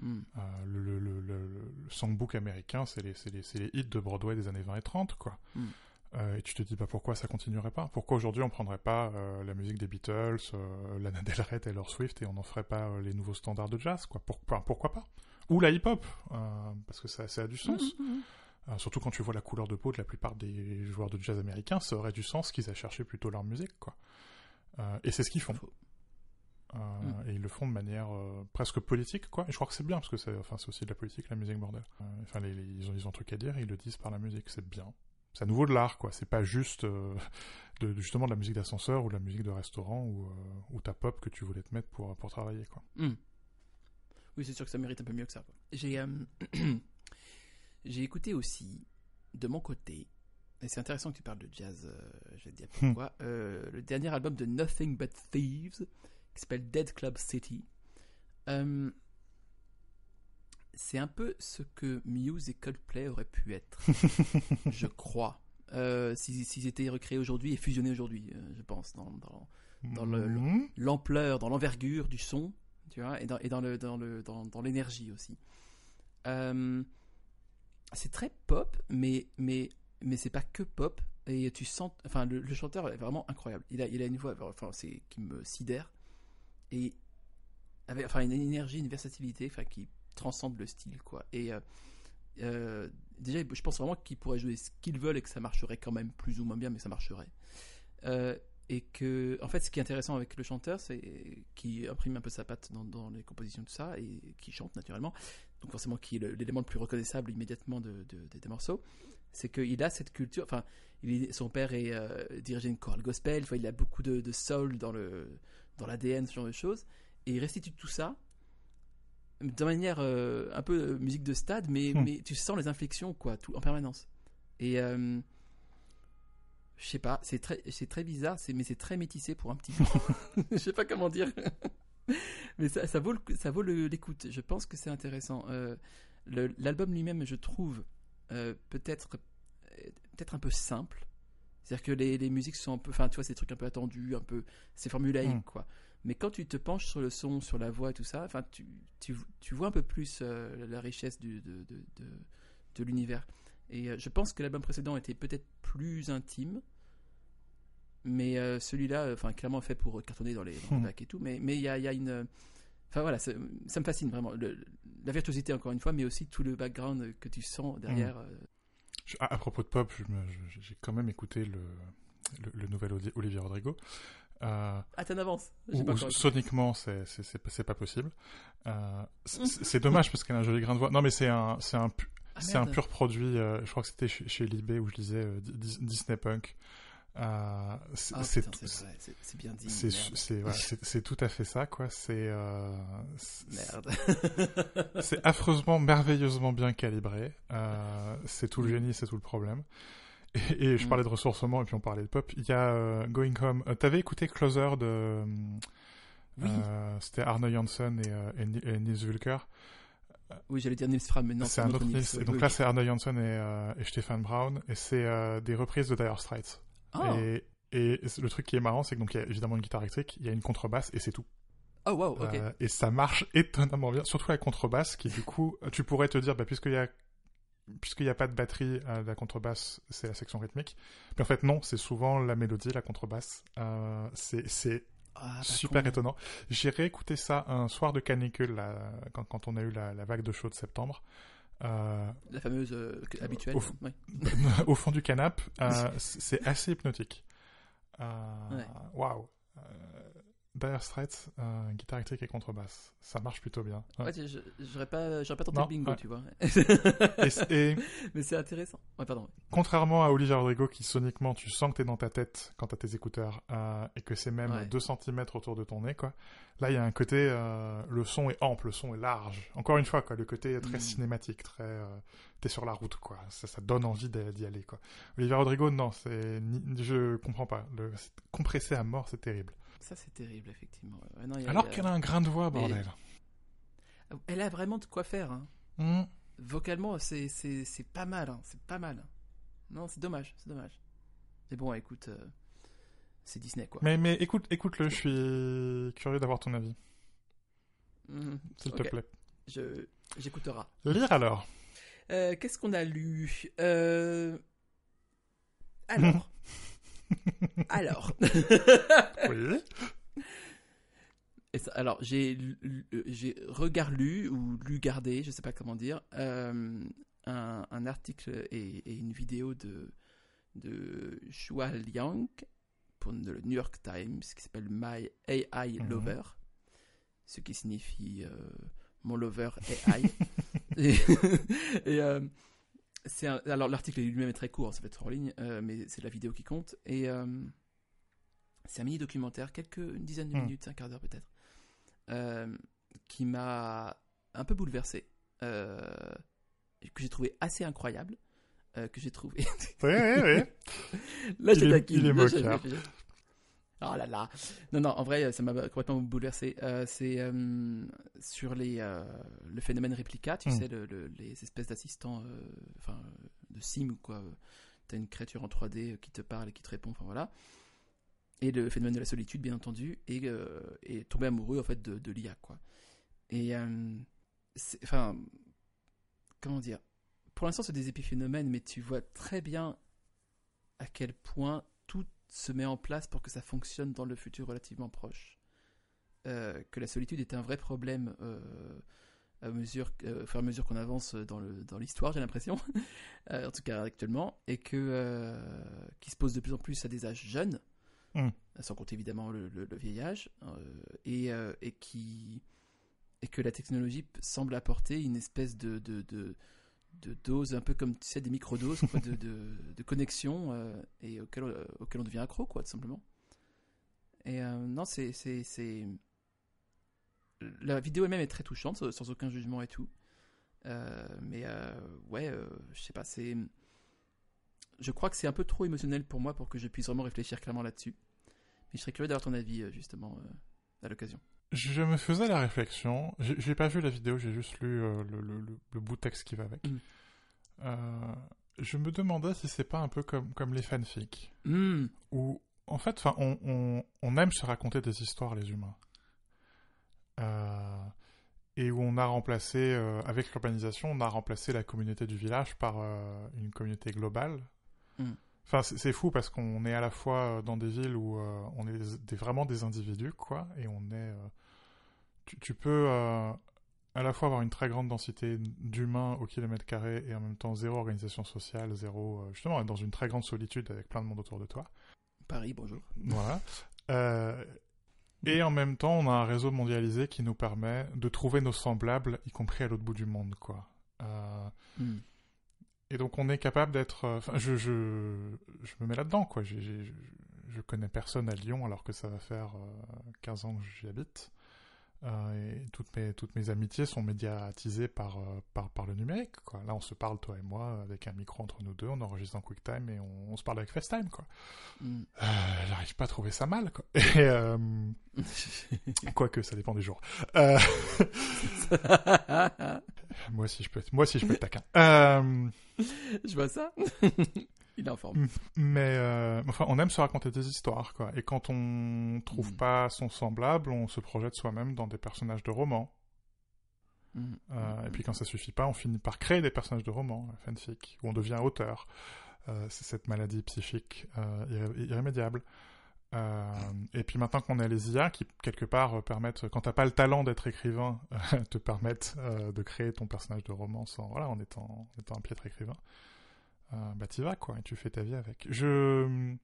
Mm. Euh, le, le, le, le- le songbook américain c'est les, hits de Broadway des années 20 et 30, quoi. Mm. Euh, et tu te dis bah pourquoi ça continuerait pas? Pourquoi aujourd'hui on prendrait pas la musique des Beatles, Lana Del Rey, Taylor Swift et on n'en ferait pas les nouveaux standards de jazz quoi? Pourquoi pas? Ou la hip-hop parce que ça, ça a du sens. Mm, mm, mm. Euh, surtout quand tu vois la couleur de peau de la plupart des joueurs de jazz américains, ça aurait du sens qu'ils aient cherché plutôt leur musique quoi. Euh, et c'est ce qu'ils font. Euh, Mm. Et ils le font de manière euh, presque politique, quoi. Et je crois que c'est bien, parce que c'est enfin, c'est aussi de la politique, la musique, bordel. Euh, Enfin, les- les- ils, ont, ils ont un truc à dire, et ils le disent par la musique, c'est bien. C'est à nouveau de l'art, quoi. C'est pas juste euh, de, justement de la musique d'ascenseur ou de la musique de restaurant ou, euh, ou ta pop que tu voulais te mettre pour, pour travailler, quoi. Mm. Oui, c'est sûr que ça mérite un peu mieux que ça. J'ai euh, j'ai écouté aussi, de mon côté, et c'est intéressant que tu parles de jazz, euh, je vais te dire pourquoi, euh, le dernier album de Nothing But Thieves, qui s'appelle Dead Club City. Euh, c'est un peu ce que Muse et Coldplay auraient pu être, je crois. S'ils s'ils étaient recréés aujourd'hui et fusionnés aujourd'hui, je pense, dans, dans, Dans le- le- Mhm. l'ampleur, dans l'envergure du son, tu vois, et dans, et dans le dans le dans, dans l'énergie aussi. C'est très pop, mais mais mais c'est pas que pop. Et tu sens, enfin, le, chanteur est vraiment incroyable. Il a il a une voix, enfin, c'est qui me sidère et avec, enfin, une énergie, une versatilité, enfin, qui transcende le style, quoi. Et euh, euh, déjà, je pense vraiment qu'ils pourraient jouer ce qu'ils veulent et que ça marcherait quand même plus ou moins bien, mais ça marcherait. Euh, et que, en fait, ce qui est intéressant avec le chanteur, c'est qu'il imprime un peu sa patte dans, dans les compositions, tout ça, et qui chante naturellement. Donc, forcément, qui est l'élément le plus reconnaissable immédiatement de, de- de- des morceaux. C'est qu'il a cette culture. Enfin, il est- son père est euh, dirigé une chorale gospel. Il a beaucoup de, de soul dans le dans l'ADN, ce genre de choses. Et il restitue tout ça de manière euh, un peu euh, musique de stade, mais, Hmm. mais tu sens les inflexions quoi, tout en permanence. Et euh, je sais pas, c'est très, c'est très bizarre, c'est, mais c'est très métissé pour un petit groupe. Je sais pas comment dire. mais ça, ça vaut, le- ça vaut l'écoute. Je pense que c'est intéressant. Euh, l'album lui-même, je trouve, euh, peut-être, euh, peut-être un peu simple. C'est-à-dire que les, les musiques sont un peu, enfin, tu vois, c'est des trucs un peu attendus, un peu, c'est formulaïque, Mm. quoi. Mais quand tu te penches sur le son, sur la voix et tout ça, enfin, tu, tu, tu vois un peu plus euh, la richesse du, de, de, de, de l'univers. Et je pense que l'album précédent était peut-être plus intime, mais euh, celui-là, euh, enfin, clairement fait pour cartonner dans les, dans les Hmm. bacs et tout. Mais mais il y a, y a une, euh, enfin voilà, ça, ça me fascine vraiment. Le- la virtuosité encore une fois, mais aussi tout le background que tu sens derrière. Je- à, à propos de pop, j'ai quand même écouté le, le, le nouvel Oli- Olivier Rodrigo. Euh, Ah, t'en avances. Soniquement, c'est pas- possible. Euh, c'est dommage parce qu'elle a un joli grain de voix. Non, mais c'est un, c'est un, pu- Ah, un pur produit. euh, je crois que c'était chez, chez Libé où je lisais Dis- Disney Punk. Euh, c'est Ah, tout- bien dit. c'est voilà, à fait ça quoi. C'est euh, c'est- Merde. c'est affreusement, merveilleusement bien calibré. Euh, c'est tout le Mm. génie, c'est tout le problème. Et, et je Mm. parlais de ressourcement et puis on parlait de pop. Il y a euh, Going Home. T'avais écouté Closer de. Oui. C'était Arno Janssen et, et, Ni- et Nils Vulker. Oui, j'allais dire Nils Fram, mais non, c'est un autre Nils. Et donc Oui, là, c'est Arno Janssen et, euh, et Stefan Brown. Et c'est euh, des reprises de Dire Straits. Ah. Et, et le truc qui est marrant, c'est que donc il y a évidemment une guitare électrique, il y a une contrebasse et c'est tout. Oh, wow, ok. Euh, et ça marche étonnamment bien, surtout la contrebasse qui du coup, tu pourrais te dire, bah, puisqu'il y a puisqu'il n'y a pas de batterie, euh, la contrebasse, c'est la section rythmique. Mais en fait, non, c'est souvent la mélodie, la contrebasse. Euh, c'est Ah, pas super con. étonnant. J'ai réécouté ça un soir de canicule, là, quand, quand on a eu la, la vague de chaud de septembre. La fameuse euh, habituelle. Au fond. ouais. au fond du canapé, euh, c'est assez hypnotique. Euh. Waouh. Euh, Dire Straits, euh, guitare électrique et contrebasse. Ça marche plutôt bien. Ouais. Ouais, j'aurais pas, j'aurais pas tenté Non, le bingo, ouais. tu vois. Et, c- et mais c'est intéressant. Ouais, pardon. contrairement à Olivier Rodrigo, qui soniquement, tu sens que t'es dans ta tête quand t'as tes écouteurs euh, et que c'est même Ouais. 2 cm autour de ton nez, quoi. Là, il y a un côté, euh, le son est ample, le son est large. Encore une fois, quoi, le côté est très Mm. cinématique, très, t'es sur la route, quoi. Ça, ça donne envie d'y aller, quoi. Olivier Rodrigo, non, c'est, je comprends pas. Le, compressé à mort, c'est terrible. Ça, c'est terrible, effectivement. Ouais, non, il y a- Alors il y a- qu'elle a un grain de voix, Mais- bordel. Elle a vraiment de quoi faire. hein. Mm. Vocalement, c'est, pas mal. hein. C'est pas mal. Non, c'est dommage. C'est dommage. Mais bon, écoute, euh, c'est Disney, quoi. Mais, mais écoute, écoute-le, je suis curieux d'avoir ton avis, Mhm. s'il te plaît. Je, j'écouterai. Lire alors. Euh, qu'est-ce qu'on a lu? Euh, Alors. alors. Oui. Et ça- alors, j'ai, lu- j'ai ou lu gardé, je sais pas comment dire, euh, un, un article et, et une vidéo de, de Shua Liang pour le New York Times qui s'appelle My AI Mhm. Lover, ce qui signifie euh, mon lover AI. et et, euh, c'est alors l'article lui-même est très court, ça va être en ligne, euh, mais c'est la vidéo qui compte. Et euh, c'est un mini documentaire, quelques une dizaine de Hmm. minutes, un quart d'heure peut-être, euh, qui m'a un peu bouleversé, euh, que j'ai trouvé assez incroyable, que j'ai trouvé. Oui, oui, oui. Là, Il je est- taquine. il est Là, Oh là là. Non, non, en vrai, ça m'a complètement bouleversé. Euh, c'est euh, sur les, euh, le phénomène réplica, tu Hmm. sais, le- le- les espèces d'assistants, euh, enfin, de sim ou quoi. T'as une créature en 3D qui te parle et qui te répond, enfin voilà. Et le phénomène de la solitude, bien entendu, et, euh, et tomber amoureux, en fait, de, de l'IA, quoi. Et, euh, enfin, comment dire Pour l'instant, c'est des épiphénomènes, mais tu vois très bien à quel point tout se met en place pour que ça fonctionne dans le futur relativement proche. Euh, que la solitude est un vrai problème euh, à mesure, euh, au fur et à mesure qu'on avance dans le dans l'histoire, j'ai l'impression, Euh, en tout cas actuellement, et que qui se pose de plus en plus à des âges jeunes, Mm. sans compter évidemment le, le- le vieil âge, euh, et, et qui et que la technologie semble apporter une espèce de, de, de, de doses, un peu comme tu sais, des microdoses quoi, de, de, de connexion euh, et auquel, euh, auquel on devient accro, quoi, tout simplement. Et euh, non, c'est. La vidéo elle-même est très touchante, sans, aucun jugement et tout. Mais ouais, je sais pas, c'est. Je crois que c'est un peu trop émotionnel pour moi pour que je puisse vraiment réfléchir clairement là-dessus. Mais je serais curieux d'avoir ton avis, justement, à l'occasion. Je me faisais la réflexion. J'ai pas vu la vidéo, j'ai juste lu euh, le, le- le- le bout de texte qui va avec. Mm. Euh, je me demandais si c'est pas un peu comme, comme les fanfics. Hmm, Où, en fait, on, on, on aime se raconter des histoires, les humains. Euh, et où on a remplacé, avec l'urbanisation, on a remplacé la communauté du village par une communauté globale. Mm. Enfin, c'est c'est fou parce qu'on est à la fois dans des villes où euh, on est des- des- vraiment des individus, quoi, et on est. euh, tu, tu peux euh, à la fois avoir une très grande densité d'humains au kilomètre carré et en même temps zéro organisation sociale, zéro. euh, justement, être dans une très grande solitude avec plein de monde autour de toi. Paris, bonjour. Voilà. Euh, et en même temps, on a un réseau mondialisé qui nous permet de trouver nos semblables, y compris à l'autre bout du monde, quoi. Euh, Hmm. et donc, on est capable d'être. Enfin, je, je, je me mets là-dedans, quoi. Je, je connais personne à Lyon, alors que ça va faire euh, 15 ans que j'y habite. Euh, et toutes mes, toutes mes amitiés sont médiatisées par, euh, par, par le numérique, quoi. Là, on se parle, toi et moi, avec un micro entre nous deux, on enregistre en QuickTime et on, on se parle avec FaceTime, quoi. Hmm. Euh, J'arrive pas à trouver ça mal, quoi. Et, quoique, ça dépend des jours. Euh, moi aussi, je peux être, moi aussi, je peux être taquin. Euh, je vois ça. Il mais, euh, enfin, on aime se raconter des histoires, quoi. Et quand on trouve Mm. pas son semblable, on se projette soi-même dans des personnages de romans. Hmm. Euh, et puis quand ça suffit pas, on finit par créer des personnages de romans, euh, fanfic, où on devient auteur. Euh, c'est cette maladie psychique irré- irrémédiable. Euh, et puis maintenant qu'on a les IA qui quelque part permettent, quand t'as pas le talent d'être écrivain, te permettent euh, de créer ton personnage de roman sans, voilà, en étant, en étant un piètre écrivain, euh, bah t'y vas quoi, et tu fais ta vie avec. Je,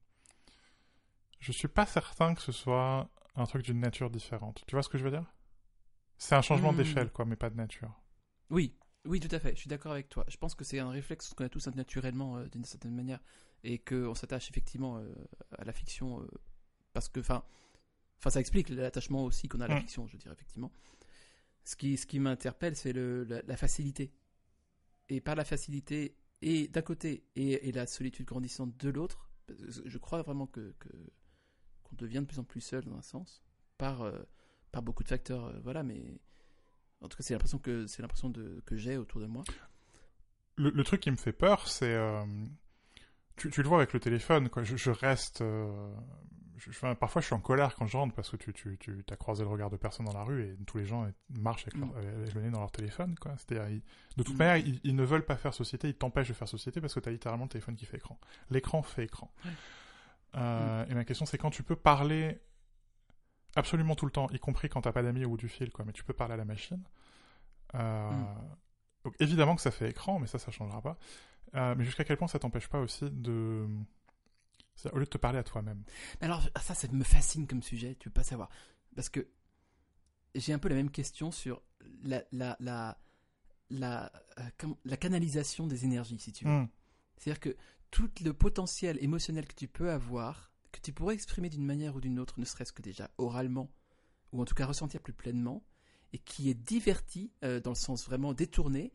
je suis pas certain que ce soit un truc d'une nature différente. Tu vois ce que je veux dire? C'est un changement Hmm. d'échelle quoi, mais pas de nature. Oui, oui, tout à fait. Je suis d'accord avec toi. Je pense que c'est un réflexe qu'on a tous naturellement euh, d'une certaine manière et qu'on s'attache effectivement euh, à la fiction euh, parce que, enfin, enfin, ça explique l'attachement aussi qu'on a à la Mm. fiction, je dirais effectivement. Ce qui, ce qui m'interpelle, c'est le, la, la facilité. Et par la facilité, et d'un côté, et, la solitude grandissante de l'autre, je crois vraiment que qu'on devient de plus en plus seul dans un sens, par, euh, par beaucoup de facteurs, euh, voilà, mais en tout cas, c'est l'impression que c'est l'impression que j'ai autour de moi. Le, truc qui me fait peur, c'est. euh, tu, le vois avec le téléphone, quoi. Je reste. Euh, je- parfois, je suis en colère quand je rentre parce que tu, tu, tu as croisé le regard de personne dans la rue et tous les gens marchent avec, leur- avec le nez dans leur téléphone, quoi. C'est-à-dire, ils- de toute Mm. manière, ils, ils ne veulent pas faire société, ils t'empêchent de faire société parce que tu as littéralement le téléphone qui fait écran. L'écran fait écran. Euh, Et ma question, c'est quand tu peux parler absolument tout le temps, y compris quand t'as pas d'amis au bout du fil, quoi, mais tu peux parler à la machine. Euh, Mm. Donc évidemment que ça fait écran, mais ça, ça changera pas. Euh, mais jusqu'à quel point ça t'empêche pas aussi de... Au lieu de te parler à toi-même. Mais Alors, ça, ça me fascine comme sujet, tu peux pas savoir. Parce que j'ai un peu la même question sur la, la, la, la, euh, la canalisation des énergies, si tu veux. Hmm. C'est-à-dire que tout le potentiel émotionnel que tu peux avoir, que tu pourrais exprimer d'une manière ou d'une autre, ne serait-ce que déjà oralement, ou en tout cas ressentir plus pleinement, et qui est diverti, euh, dans le sens vraiment détourné,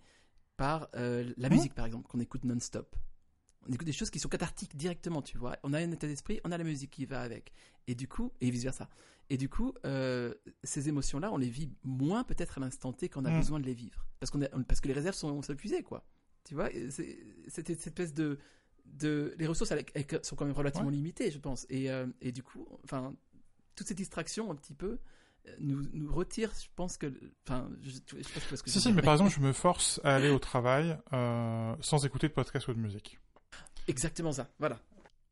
par euh, la Mhm. musique, par exemple, qu'on écoute non-stop. On écoute des choses qui sont cathartiques directement, tu vois. On a un état d'esprit, on a la musique qui va avec. Et du coup, et vice-versa. Et du coup, euh, ces émotions-là, on les vit moins peut-être à l'instant T qu'on a Mhm. besoin de les vivre. Parce, qu'on a- parce que les réserves sont, sont épuisées, quoi. Tu vois, c'est cette espèce de, de. Les ressources elles- elles sont quand même relativement limitées, je pense. Et, euh, et du coup, enfin, toutes ces distractions, un petit peu, euh, nous, nous retirent, je pense que. Enfin, je, je sais pas ce que Si, si, mais par exemple, je me force à aller au travail euh, sans écouter de podcast ou de musique. Exactement ça, voilà.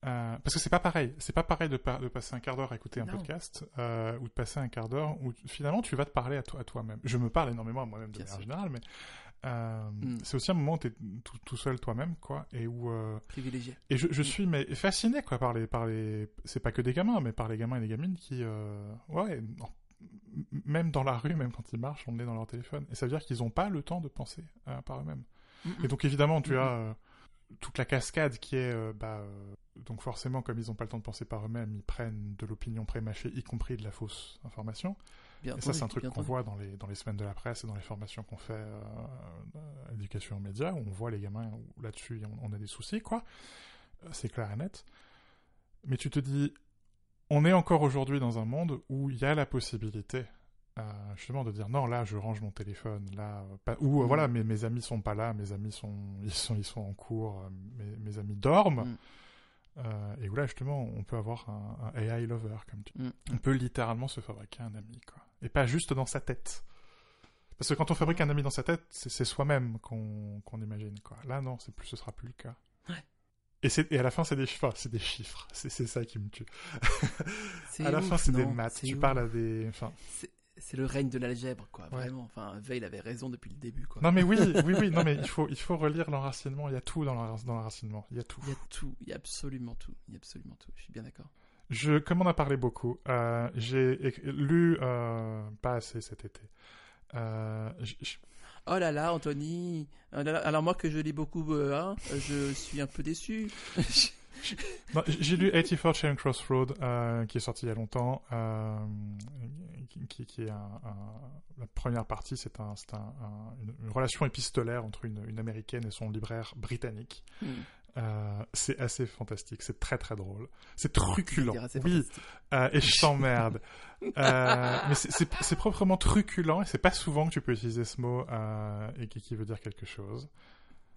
Euh, parce que c'est pas pareil. C'est pas pareil de, pa- de passer un quart d'heure à écouter un Non. podcast euh, ou de passer un quart d'heure où finalement tu vas te parler à, toi, à toi-même. Je me parle énormément à moi-même de manière générale, mais euh, Mm. c'est aussi un moment où tu es tout, tout seul toi-même, quoi, et où Privilégié. et je, je suis mais fasciné quoi par les par les c'est pas que des gamins, mais par les gamins et les gamines qui ouais non, même dans la rue, même quand ils marchent, on est dans leur téléphone, et ça veut dire qu'ils ont pas le temps de penser par eux-mêmes. Et donc évidemment, tu as toute la cascade qui est, euh, bah, euh, donc forcément, comme ils n'ont pas le temps de penser par eux-mêmes, ils prennent de l'opinion prémâchée, y compris de la fausse information. Bien, Et ça, c'est un truc qu'on voit dans les, dans les semaines de la presse et dans les formations qu'on fait euh, à l'éducation aux médias, où on voit les gamins là-dessus, on, on a des soucis, quoi. Euh, C'est clair et net. Mais tu te dis, on est encore aujourd'hui dans un monde où il y a la possibilité, euh, justement, de dire non, là, je range mon téléphone, là, pas, ou euh, Mm. voilà, mes, mes amis sont pas là, mes amis sont, ils sont, ils sont en cours, euh, mes, mes amis dorment. Mm. Euh, et où là, justement, on peut avoir un, un AI lover, comme tu Mm. On peut littéralement se fabriquer un ami, quoi. Et pas juste dans sa tête. Parce que quand on fabrique un ami dans sa tête, c'est soi-même qu'on qu'on imagine, quoi. Là, non, c'est plus, ce sera plus le cas. Ouais. Et, et à la fin, c'est des chiffres. Enfin, c'est des chiffres. C'est ça qui me tue. À la ouf, fin, c'est des maths. Tu ouf. parles à des. Enfin, C'est- le règne de l'algèbre, quoi, Ouais. vraiment. Enfin, Veil avait raison depuis le début, quoi. non, mais oui, oui, oui. Non, mais il faut, il faut relire l'enracinement. Il y a tout dans l'enrac- dans l'enracinement. Il y a tout. Il y a tout, il y a absolument tout, il y a absolument tout. Je suis bien d'accord. Je, comme on a parlé beaucoup, euh, j'ai lu euh, pas assez cet été. Euh, Oh là là, Anthony. Alors moi que je lis beaucoup, hein, je suis un peu déçu. j- j'ai lu 84 Charing Cross Road, euh, qui est sorti il y a longtemps, euh, qui, est un, un- la première partie, c'est un, c'est un- un- une, une relation épistolaire entre une, une américaine et son libraire britannique. Hmm. Euh, c'est assez fantastique, c'est très très drôle, c'est truculent. Oui. Euh, et je t'emmerde. Euh, mais c'est- proprement truculent et c'est pas souvent que tu peux utiliser ce mot et qui, qui veut dire quelque chose.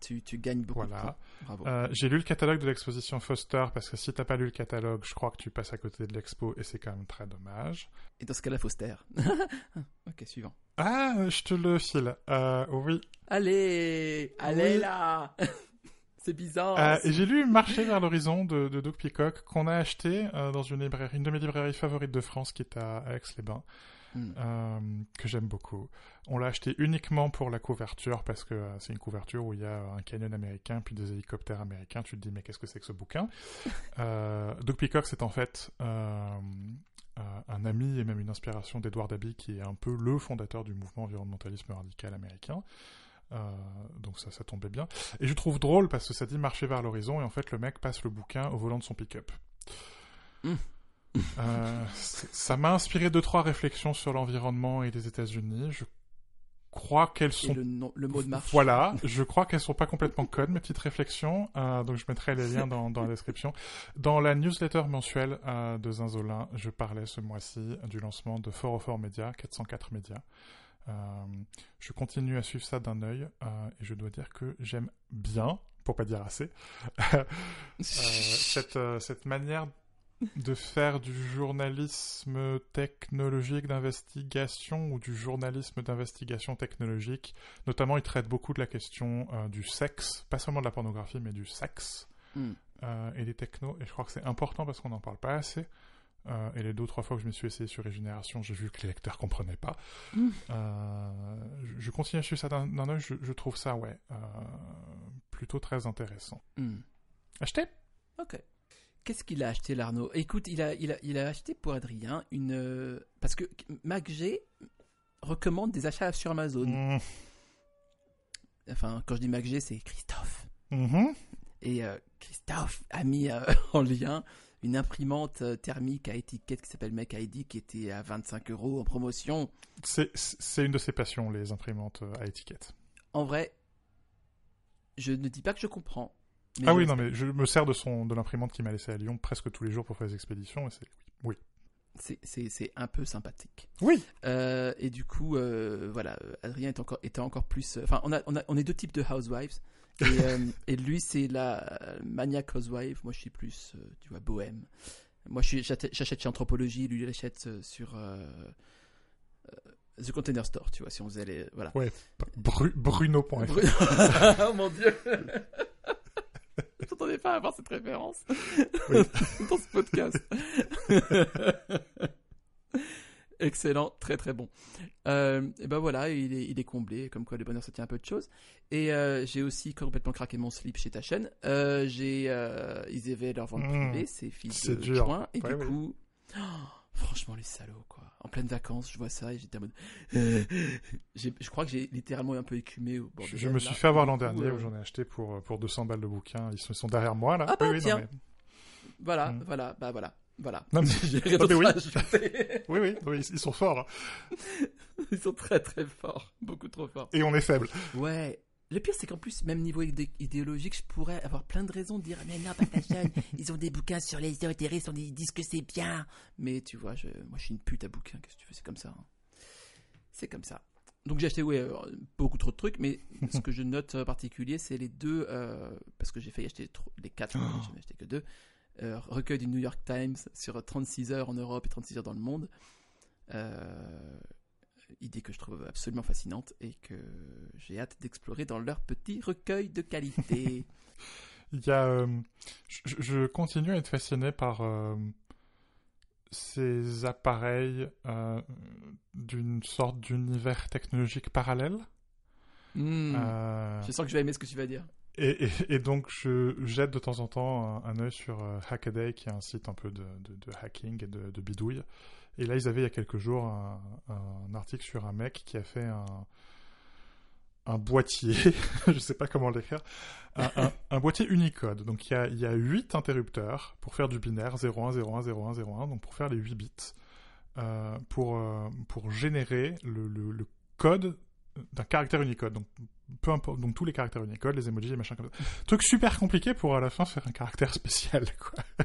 Tu, tu gagnes beaucoup de Voilà. points. Bravo. Euh, J'ai lu le catalogue de l'exposition Foster parce que si t'as pas lu le catalogue, je crois que tu passes à côté de l'expo et c'est quand même très dommage. Et dans ce cas-là, taire. ok, suivant. Ah, je te le file. Euh, oui. Allez, allez Oui. là. c'est bizarre. Euh, et j'ai lu Marcher vers l'horizon de, de Doug Peacock qu'on a acheté euh, dans une librairie, une de mes librairies favorites de France qui est à Aix-les-Bains. Hmm. euh, que j'aime beaucoup. On l'a acheté uniquement pour la couverture parce que euh, c'est une couverture où il y a un canyon américain puis des hélicoptères américains. Tu te dis mais qu'est-ce que c'est que ce bouquin? Euh, Doug Peacock c'est en fait euh, euh, un ami et même une inspiration d'Edward Abbey qui est un peu le fondateur du mouvement environnementalisme radical américain. Euh, donc ça, ça tombait bien. Et je trouve drôle parce que ça dit marcher vers l'horizon et en fait le mec passe le bouquin au volant de son pick-up. Mm. Euh, ça m'a inspiré deux trois réflexions sur l'environnement et les États-Unis. Je crois qu'elles Et sont le, nom- le mot de marche. voilà, je crois qu'elles sont pas complètement connes, mes petites réflexions. Euh, donc je mettrai les liens dans, dans la description. Dans la newsletter mensuelle euh, de Zinzolin, je parlais ce mois-ci du lancement de Fort Fort Média, 404 médias. Euh, je continue à suivre ça d'un œil et je dois dire que j'aime bien, pour pas dire assez, cette, cette manière de faire du journalisme technologique d'investigation ou du journalisme d'investigation technologique. Notamment, il traite beaucoup de la question euh, du sexe, pas seulement de la pornographie, mais du sexe Hmm. euh, et des technos. Et je crois que c'est important parce qu'on n'en parle pas assez. Euh, et les deux ou trois fois que je me suis essayé sur Régénération, j'ai vu que les lecteurs comprenaient pas. Mm. Euh, je, je continue à suivre ça d'un œil. Je, je trouve ça, ouais, euh, plutôt très intéressant. Hmm. Acheté Ok. Qu'est-ce qu'il a acheté, l'Arnaud? Écoute, il a, il, a, il a acheté pour Adrien une. euh, Parce que MacG recommande des achats sur Amazon. Mmh. Enfin, quand je dis MacG, c'est Christophe. Mhm. Et euh, Christophe a mis euh, en lien une imprimante thermique à étiquette qui s'appelle Make ID qui était à 25 euros en promotion. C'est- une de ses passions, les imprimantes à étiquette. En vrai, je ne dis pas que je comprends. Mais ah oui, non, mais je me sers de, son, de l'imprimante qu'il m'a laissé à Lyon presque tous les jours pour faire des expéditions. Et c'est oui. C'est- c'est c'est un peu sympathique. Oui. Euh, et du coup, euh, voilà, Adrien est encore, était encore plus. euh, Enfin, on, a, on, a, on est deux types de housewives. Et, euh, et lui, c'est la maniac housewife. Moi, je suis plus, tu vois, bohème. Moi, je suis- j'achète chez Anthropologie. Lui, il achète sur The Container Store, tu vois, si on faisait les. Voilà. Bru- Bruno.fr. Bruno- oh mon dieu! Je m'attendais pas à avoir cette référence Oui. dans ce podcast. Excellent, très très bon. Euh, et ben voilà, il est, il est comblé, comme quoi le bonheur se tient un peu de choses. Et euh, j'ai aussi complètement craqué mon slip chez ta chaîne. Euh, j'ai, ils avaient leur vente Mmh. privée, c'est fils de dur. juin, et Ouais, du ouais. coup, oh, franchement, les salauds, quoi. En pleine vacances, je vois ça et j'étais en mode. euh, je crois que j'ai littéralement un peu écumé au bord Je, de je la- me là. suis fait avoir l'an dernier euh, où j'en ai acheté pour, pour 200 balles de bouquins. Ils sont, derrière moi là. Ah bah, Oui, oui, non, tiens. mais- Voilà, Mm. voilà, bah voilà. Voilà. Non, mais- Ah, mais oui. oui, oui, oui, ils sont forts. Ils sont très très forts. Beaucoup trop forts. Et on est faible. Ouais. Le pire, c'est qu'en plus, même niveau idé- idéologique, je pourrais avoir plein de raisons de dire Mais non, Patachon, ils ont des bouquins sur les ésotéristes, on- ils disent que c'est bien. Mais tu vois, je, moi, je suis une pute à bouquins, qu'est-ce que tu fais? C'est comme ça. hein. C'est comme ça. Donc, j'ai acheté ouais, euh, beaucoup trop de trucs, mais ce que je note en particulier, c'est les deux, euh, parce que j'ai failli acheter les quatre, mais je n'ai acheté que deux. Euh, recueil du New York Times sur 36 heures en Europe et 36 heures dans le monde. Euh, idée que je trouve absolument fascinante et que j'ai hâte d'explorer dans leur petit recueil de qualité. Il y a, euh, je, je continue à être fasciné par euh, ces appareils euh, d'une sorte d'univers technologique parallèle. Hmm. Je sens que je vais aimer ce que tu vas dire. Et, donc, je jette de temps en temps un, œil sur euh, Hackaday, qui est un site un peu de, de- hacking et de, de bidouille. Et là, ils avaient il y a quelques jours un, un article sur un mec qui a fait un, un boîtier, je sais pas comment l'écrire, un, un- boîtier Unicode. Donc, il y a, il y a 8 interrupteurs pour faire du binaire 01, 01, 01, 01, donc pour faire les 8 bits, euh, pour, euh, pour générer le- le code d'un caractère Unicode. Donc, peu importe, donc tous les caractères Unicode, les emojis, les machins comme ça. Truc super compliqué pour à la fin faire un caractère spécial, quoi.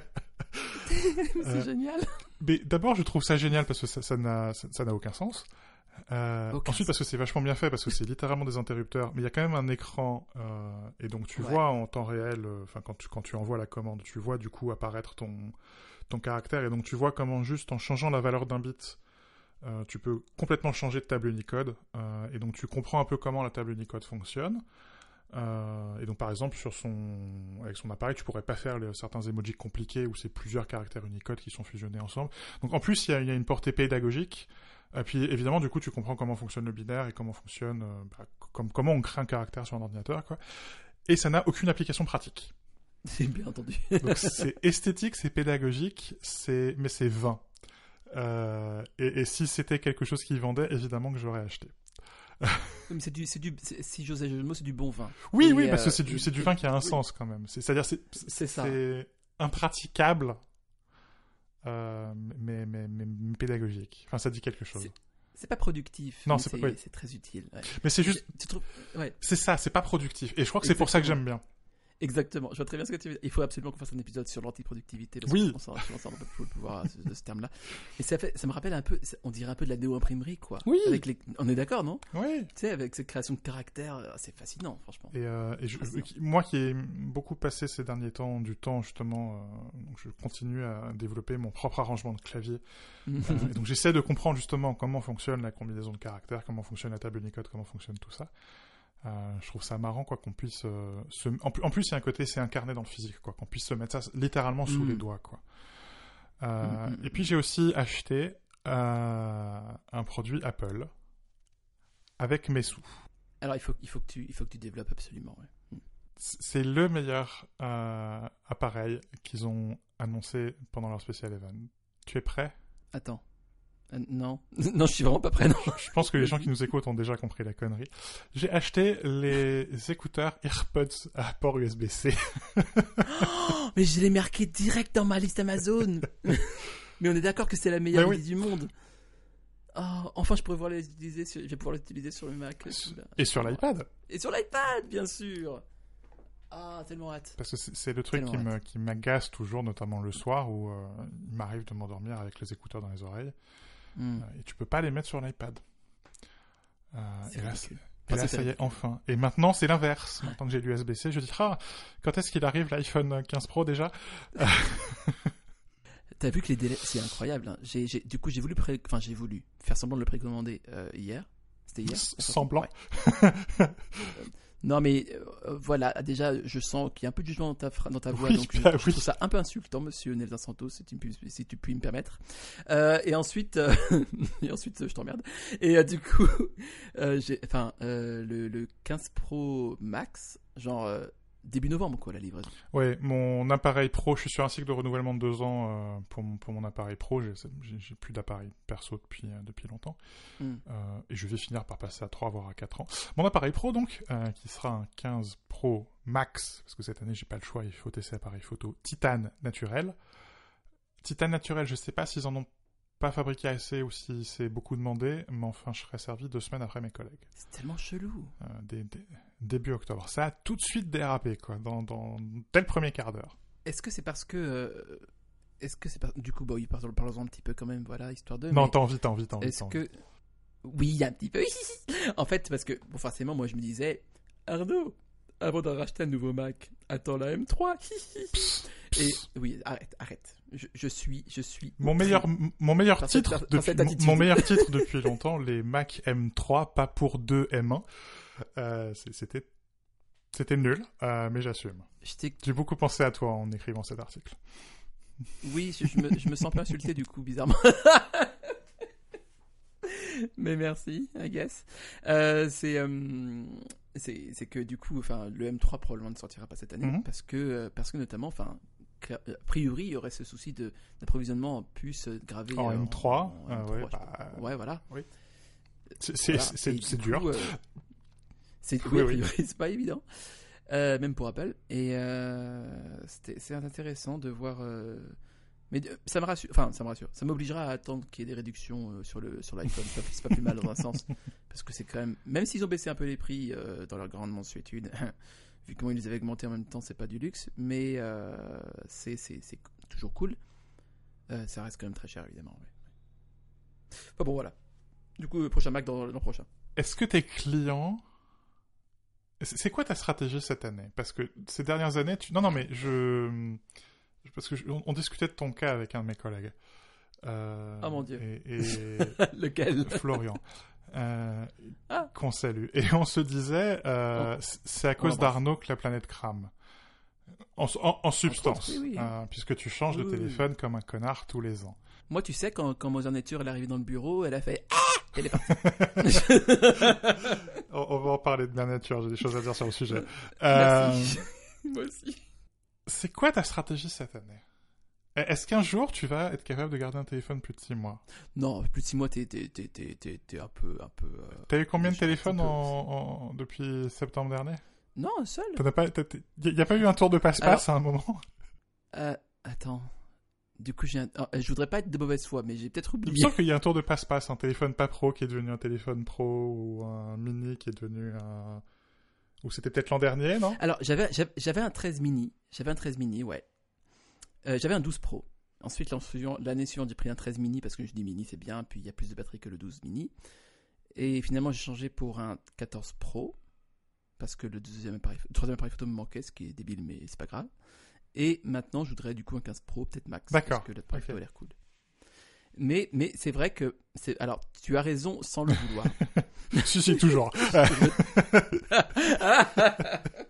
c'est Euh, génial. Mais d'abord, je trouve ça génial parce que ça n'a ça, ça aucun sens. Euh, Aucun ensuite, parce que c'est vachement bien fait, parce que c'est littéralement des interrupteurs, mais il y a quand même un écran, euh, et donc tu Ouais. vois en temps réel, enfin quand tu quand tu envoies la commande, tu vois du coup apparaître ton ton caractère, et donc tu vois comment juste en changeant la valeur d'un bit, euh, tu peux complètement changer de table Unicode, euh, et donc tu comprends un peu comment la table Unicode fonctionne. Euh, et donc par exemple sur son avec son appareil tu pourrais pas faire certains emojis compliqués où c'est plusieurs caractères Unicode qui sont fusionnés ensemble. Donc en plus il y a, il y a une portée pédagogique. Et puis évidemment du coup tu comprends comment fonctionne le binaire et comment fonctionne bah, comme, comment on crée un caractère sur un ordinateur quoi. Et ça n'a aucune application pratique. C'est bien entendu. donc c'est esthétique c'est pédagogique c'est mais c'est vain Euh, et, et si c'était quelque chose qui vendait évidemment que j'aurais acheté Mais c'est du, c'est du, c'est- si j'osais le mot, c'est du bon vin. oui Et, oui euh, parce que c'est du, c'est du vin qui a un sens quand même c'est à dire c'est C'est ça. c'est impraticable, euh, mais, mais, mais, mais pédagogique. Enfin, ça dit quelque chose. C'est pas productif. Non, c'est c'est oui. c'est très utile. ouais. Mais c'est juste, Tu trouves Ouais, c'est ça, c'est pas productif. Et je crois que c'est pour ça que j'aime bien. Exactement. Je vois très bien ce que tu veux dire. Il faut absolument qu'on fasse un épisode sur l'antiproductivité. Oui. on s'en peut le pouvoir de ce terme-là. Et ça, fait, ça me rappelle un peu, on dirait un peu de la néo-imprimerie, quoi. Oui. Avec les, on est d'accord, non? Oui. Tu sais, avec cette création de caractère, euh, c'est fascinant, franchement. Et, euh, et je- moi qui ai beaucoup passé ces derniers temps du temps justement, euh, donc je continue à développer mon propre arrangement de clavier. Euh, et donc j'essaie de comprendre justement comment fonctionne la combinaison de caractères, comment fonctionne la table Unicode, comment fonctionne tout ça. Euh, je trouve ça marrant quoi qu'on puisse euh, se... en, plus- en plus il y a un côté c'est incarné dans le physique quoi qu'on puisse se mettre ça littéralement sous Mm. les doigts quoi. Euh, Mm, mm, Et puis j'ai aussi acheté euh, un produit Apple avec mes sous. Alors, il faut, il, faut que tu, il faut que tu développes absolument. ouais. C'est le meilleur appareil qu'ils ont annoncé pendant leur spécial event. Tu es prêt? Attends. Euh, non. non, je suis vraiment pas prêt, non. Je pense que les gens qui nous écoutent ont déjà compris la connerie. J'ai acheté les écouteurs AirPods à port USB-C. Oh, mais je l'ai marqué direct dans ma liste Amazon. mais on est d'accord que c'est la meilleure Mais oui. idée du monde. Oh, enfin, je pourrais pouvoir les utiliser. Sur, je vais pouvoir les utiliser sur le Mac. Et sur l'iPad. Et sur l'iPad, bien sûr. Ah, tellement hâte. Parce que c'est le truc qui Tellement me- qui m'agace toujours, notamment le soir, où euh, il m'arrive de m'endormir avec les écouteurs dans les oreilles. Hmm. euh, et tu peux pas les mettre sur l'iPad. Euh, et là. Et ça y est, enfin. Et maintenant, c'est l'inverse. Maintenant que j'ai l'USB-C, je dis, ah, quand est-ce qu'il arrive l'iPhone 15 Pro déjà T'as vu que les délais, c'est incroyable. hein. Du coup, j'ai voulu, pré... enfin, j'ai voulu faire semblant de le précommander euh, hier. C'était hier. Semblant. Ouais. Euh, non, mais euh, voilà. Déjà, je sens qu'il y a un peu de jugement dans ta, fra- dans ta voix, Oui, donc je, bah je oui. trouve ça un peu insultant, Monsieur Nelson Santos, si tu, si tu puis me permettre. Euh, et ensuite, euh, et ensuite, euh, je t'emmerde. Et euh, du coup, euh, j'ai, enfin, euh, le, le 15 Pro Max, genre, euh, début novembre, quoi, la livraison. Ouais, mon appareil pro, je suis sur un cycle de renouvellement de deux ans euh, pour, mon, pour mon appareil pro. J'ai plus d'appareil perso depuis, euh, depuis longtemps. Hmm. Euh, et je vais finir par passer à 3 voire à 4 ans. Mon appareil pro, donc, qui sera un 15 Pro Max, parce que cette année, j'ai pas le choix, il faut tester l'appareil photo Titane naturel. Titane naturel, je sais pas s'ils en ont pas fabriqué assez ou si c'est beaucoup demandé, mais enfin, je serai servi deux semaines après mes collègues. C'est tellement chelou. Euh, dé- dé- début octobre. Ça a tout de suite dérapé, quoi, dans, dans, dès le premier quart d'heure. Est-ce que c'est parce que. euh, Est-ce que c'est parce. Du coup, bah oui, parlons parlons un petit peu quand même, voilà, histoire de. Non, mais t'as envie, t'as envie, t'as envie. Est-ce envie. que. Oui, un petit peu. en fait, parce que, bon, forcément, moi, je me disais, Arnaud, avant de racheter un nouveau Mac, attends la M3. Et oui, arrête, arrête. Je, je suis, je suis. Mon meilleur, mon meilleur cette- titre depuis, mon- mon meilleur titre depuis longtemps, les Mac M3, pas pour deux M1. Euh, c'était, c'était nul, euh, mais j'assume. J'ai beaucoup pensé à toi en écrivant cet article. Oui, je, je me, je me sens pas insulté du coup, bizarrement. Mais merci, I guess. Euh, c'est, c'est, que du coup, enfin, le M3 probablement ne sortira pas cette année Mhm. parce que, parce que notamment, enfin, a priori, il y aurait ce souci de d'approvisionnement en puces gravées En euh, M3, en euh, M3, ouais, je sais bah, ouais, voilà. c'est, c'est, Voilà. dur. euh, c'est Oui, oui, oui. c'est pas évident, Euh, même pour Apple. Et euh, c'est intéressant de voir. euh, mais ça me rassure. Enfin, ça me rassure. Ça m'obligera à attendre qu'il y ait des réductions euh, sur le sur l'iPhone. C'est pas- plus mal dans un sens, parce que c'est quand même. Même s'ils ont baissé un peu les prix euh, dans leur grande mansuétude, vu comment ils les avaient augmentés en même temps, c'est pas du luxe, mais euh, c'est toujours cool. Euh, ça reste quand même très cher, évidemment. Enfin bon, voilà. Du coup, le prochain Mac dans l'an prochain. Est-ce que tes clients... C'est quoi ta stratégie cette année? Parce que ces dernières années, tu... Non, non, mais je... Parce que je- on discutait de ton cas avec un de mes collègues. Euh, Oh, mon Dieu. Et, et Lequel? Florian. Euh, Ah. Qu'on salue. Et on se disait, euh, Oh. c'est à cause d'Arnaud que la planète crame. En, en- en substance. oui, oui. Euh, puisque tu changes Oui, de téléphone comme un connard tous les ans. Moi, tu sais, quand, quand Mother Nature elle est arrivée dans le bureau, elle a fait Ah Elle est partie. on, on va en parler de la nature, j'ai des choses à dire sur le sujet. Euh, Merci. Moi aussi. C'est quoi ta stratégie cette année? Est-ce qu'un jour tu vas être capable de garder un téléphone plus de 6 mois? Non, plus de 6 mois, t'es, t'es, t'es, t'es, t'es- t'es un peu. Un peu euh, T'as eu combien de téléphones en, en- depuis septembre dernier? Non, un seul. Il n'y a pas eu un tour de passe-passe à un moment? Euh, attends. Du coup, j'ai un... ah, je voudrais pas être de mauvaise foi, mais j'ai peut-être Il me oublié. semble qu'il y a un tour de passe-passe, un téléphone pas pro qui est devenu un téléphone pro ou un mini qui est devenu un. Ou c'était peut-être l'an dernier, non? Alors, j'avais, j'avais, j'avais un 13 mini. J'avais un 13 mini, ouais. Euh, j'avais un 12 Pro. Ensuite, l'année suivante, j'ai pris un 13 mini parce que je dis mini, c'est bien. Puis il y a plus de batterie que le 12 mini. Et finalement, j'ai changé pour un 14 Pro parce que le deuxième appareil, le troisième appareil photo me manquait, ce qui est débile, mais c'est pas grave. Et maintenant, je voudrais du coup un 15 Pro, peut-être max. D'accord. Parce que l'appareil photo a l'air cool. Mais, mais c'est vrai que. Alors, tu as raison sans le vouloir. Si, si, toujours.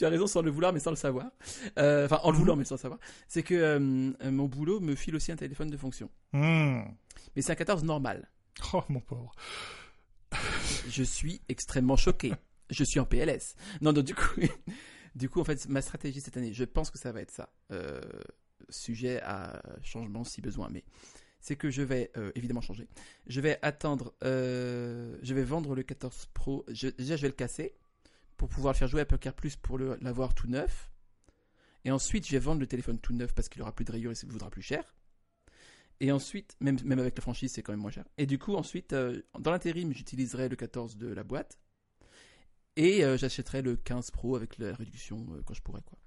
tu as raison sans le vouloir mais sans le savoir. Euh, Enfin, en le voulant mais sans le savoir. C'est que euh, euh, mon boulot me file aussi un téléphone de fonction. Hmm. Mais c'est un 14 normal. Oh, mon pauvre. Je suis extrêmement choqué. Je suis en PLS. Non, non, du coup, du coup, en fait, ma stratégie cette année, je pense que ça va être ça. Euh, sujet à changement si besoin, mais c'est que je vais euh, évidemment changer. Je vais attendre, euh, je vais vendre le 14 Pro. Je- déjà, je vais le casser pour pouvoir le faire jouer à Poker Plus pour l'avoir tout neuf. Et ensuite, je vais vendre le téléphone tout neuf parce qu'il aura plus de rayures et ça vaudra plus cher. Et ensuite, même, même avec la franchise, c'est quand même moins cher. Et du coup, ensuite, euh, dans l'intérim, j'utiliserai le 14 de la boîte. Et euh, j'achèterai le 15 Pro avec la réduction euh, quand je pourrai. quoi.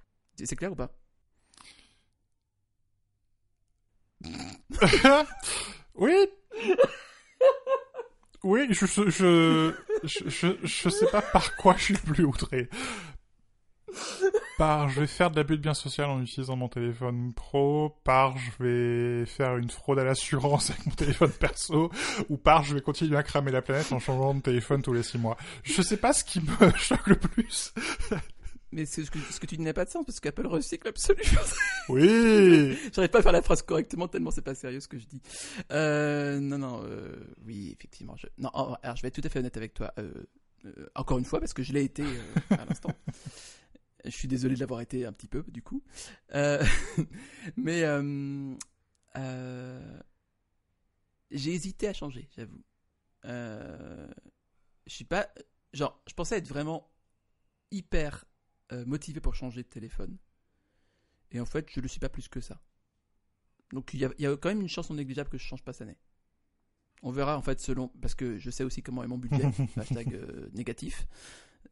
C'est clair ou pas? Oui. Oui, je, je, je, je, sais pas par quoi je suis plus outré. Par je vais faire de l'abus de bien social en utilisant mon téléphone pro, par je vais faire une fraude à l'assurance avec mon téléphone perso, ou par je vais continuer à cramer la planète en changeant de téléphone tous les six mois. Je sais pas ce qui me choque le plus. Mais ce que, ce que tu dis n'a pas de sens parce qu'Apple recycle absolument. Oui. J'arrive pas à faire la phrase correctement tellement c'est pas sérieux ce que je dis. Euh, non, non, euh, oui, effectivement. Je, non, alors je vais être tout à fait honnête avec toi. euh, encore une fois parce que je l'ai été à l'instant. Je suis désolé de l'avoir été un petit peu, du coup. Mais j'ai hésité à changer, j'avoue. Je suis pas. Genre, je pensais être vraiment hyper euh, motivé pour changer de téléphone. Et en fait, je le suis pas plus que ça. Donc, il y, a- il y a quand même une chance non négligeable que je change pas cette année. On verra en fait selon. Parce que je sais aussi comment est mon budget. hashtag euh, négatif.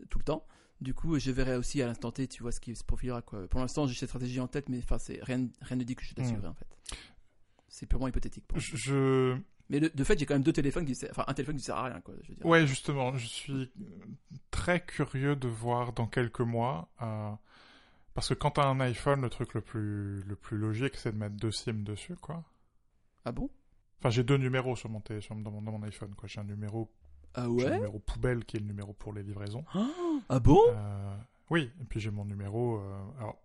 euh, Tout le temps. Du coup, je verrai aussi à l'instant T, tu vois, ce qui se profilera. Quoi. Pour l'instant, j'ai cette stratégie en tête, mais enfin, c'est rien, rien ne dit que je t'assurerai en fait. C'est purement hypothétique pour je- Mais de, de fait, j'ai quand même deux téléphones qui servent, enfin un téléphone qui sert à rien, quoi. Je veux dire. Ouais, justement, je suis très curieux de voir dans quelques mois. euh, parce que quand t'as un iPhone, le truc le plus, le plus logique, c'est de mettre deux SIM dessus, quoi. Ah bon? Enfin, j'ai deux numéros sur mon, télé- sur- dans, mon, dans mon iPhone, quoi. J'ai un numéro, Ah un ouais? numéro poubelle qui est le numéro pour les livraisons. Ah bon? Euh, oui, et puis j'ai mon numéro euh, alors,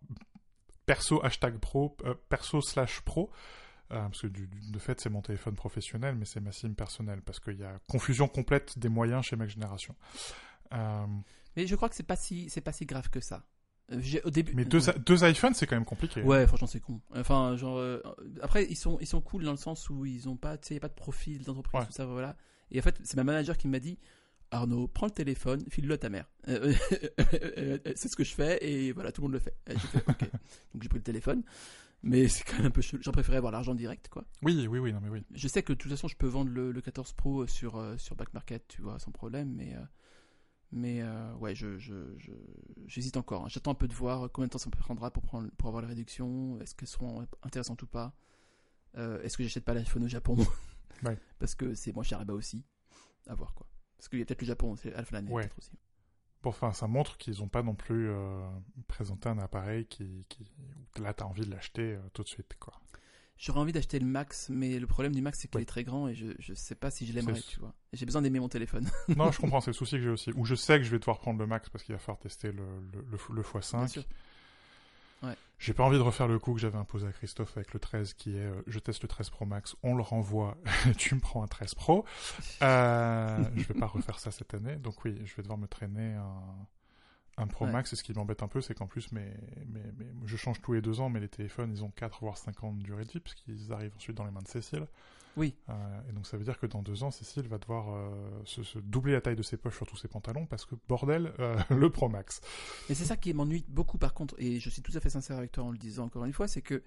perso hashtag pro, euh, perso slash pro, euh, parce que du, de fait c'est mon téléphone professionnel, mais c'est ma SIM personnelle, parce qu'il y a confusion complète des moyens chez Mac Génération. Euh, Mais je crois que c'est pas si, c'est pas si grave que ça. Euh, au début. mais deux, ouais. deux iPhones c'est quand même compliqué. Ouais, franchement, c'est con. Enfin, genre, euh, après, ils sont, ils sont cool dans le sens où ils ont pas, tu sais, y a pas de profil d'entreprise, Ouais. tout ça, voilà. Et en fait, c'est ma manager qui m'a dit, Arnaud, prends le téléphone, file-le à ta mère. Euh, euh, c'est ce que je fais et voilà, tout le monde le fait. Donc j'ai pris le téléphone, mais c'est quand même un peu chelou. J'en préférais avoir l'argent direct, quoi. Oui, oui, oui, non mais oui. Je sais que de toute façon, je peux vendre le, le 14 Pro sur, euh, sur Back Market, tu vois, sans problème, mais. euh, mais euh, ouais, je, je, je- j'hésite encore. hein. J'attends un peu de voir combien de temps ça me prendra pour, prendre, pour avoir les réductions. Est-ce qu'elles seront intéressantes ou pas? Euh, Est-ce que j'achète pas l'iPhone au Japon? Ouais. Parce que c'est moins cher là-bas aussi. À voir quoi. Parce qu'il y a peut-être le Japon c'est l'année Ouais. peut-être aussi. Bon, enfin, ça montre qu'ils n'ont pas non plus euh, présenté un appareil qui, qui... où là t'as envie de l'acheter euh, tout de suite, quoi. J'aurais envie d'acheter le Max, mais le problème du Max c'est qu'il Ouais. est très grand et je, je sais pas si je l'aimerais, tu vois. J'ai besoin d'aimer mon téléphone. non, je comprends, c'est le souci que j'ai aussi. Ou je sais que je vais devoir prendre le max parce qu'il va falloir tester le, le, le, le x5. Ouais. J'ai pas envie de refaire le coup que j'avais imposé à Christophe avec le 13 qui est euh, je teste le 13 Pro Max, on le renvoie, tu me prends un 13 Pro. Euh, je vais pas refaire ça cette année, donc oui, je vais devoir me traîner un, un Pro Ouais. Max. Et ce qui m'embête un peu, c'est qu'en plus, mes, mes, mes- je change tous les deux ans, mais les téléphones, ils ont 4 voire 5 ans de durée de vie, parce qu'ils arrivent ensuite dans les mains de Cécile. Oui. Euh, et donc ça veut dire que dans deux ans, Cécile va devoir euh, se, se doubler la taille de ses poches sur tous ses pantalons, parce que bordel, euh, le Pro Max. Mais c'est ça qui m'ennuie beaucoup par contre, et je suis tout à fait sincère avec toi en le disant encore une fois, c'est que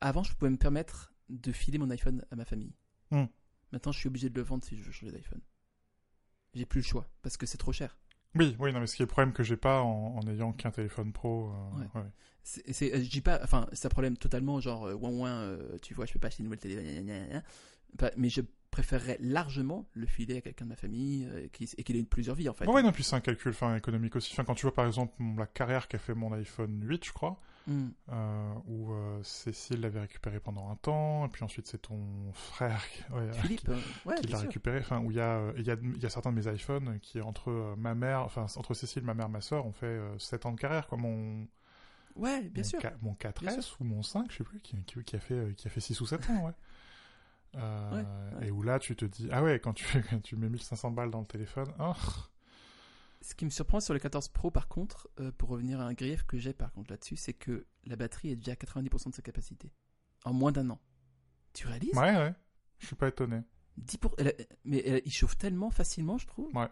avant je pouvais me permettre de filer mon iPhone à ma famille. Hmm. Maintenant je suis obligé de le vendre si je veux changer d'iPhone. J'ai plus le choix parce que c'est trop cher. Oui, oui, non, mais ce qui est le problème que j'ai pas en, ayant qu'un téléphone pro. euh, Ouais. ouais. C'est, euh, je dis pas, enfin c'est un problème totalement genre euh, ouin ouin, euh, tu vois, je peux pas acheter une nouvelle télé, mais je préférerais largement le filer à quelqu'un de ma famille euh, qui, et qu'il ait une plusieurs vies en fait. Ouais, non, puis c'est un calcul fin, économique aussi. Enfin, quand tu vois par exemple la carrière qu'a fait mon iPhone 8, je crois, Hmm. euh, où euh, Cécile l'avait récupéré pendant un temps, et puis ensuite c'est ton frère qui, ouais, Philippe, euh, ouais, qui l'a récupéré. Enfin, où il y a, euh, il y, a, y a certains de mes iPhones qui, entre euh, ma mère, enfin, entre Cécile, ma mère, ma soeur, ont fait 7 ans de carrière, quoi. Mon, Ouais, bien mon, sûr. Mon 4S Bien ou mon 5, je sais plus, qui, qui, qui a fait, euh, qui a fait 6 ou 7 ans, ouais. Euh, Ouais, ouais. Et où là, tu te dis, ah ouais, quand tu, quand tu mets 1500 balles dans le téléphone, oh, Ce qui me surprend sur le 14 Pro, par contre, euh, pour revenir à un grief que j'ai par contre là-dessus, c'est que la batterie est déjà à 90% de sa capacité. En moins d'un an. Tu réalises? Ouais, ouais, je suis pas étonné. 10 pour... elle a- Mais elle- il chauffe tellement facilement, je trouve. Ouais.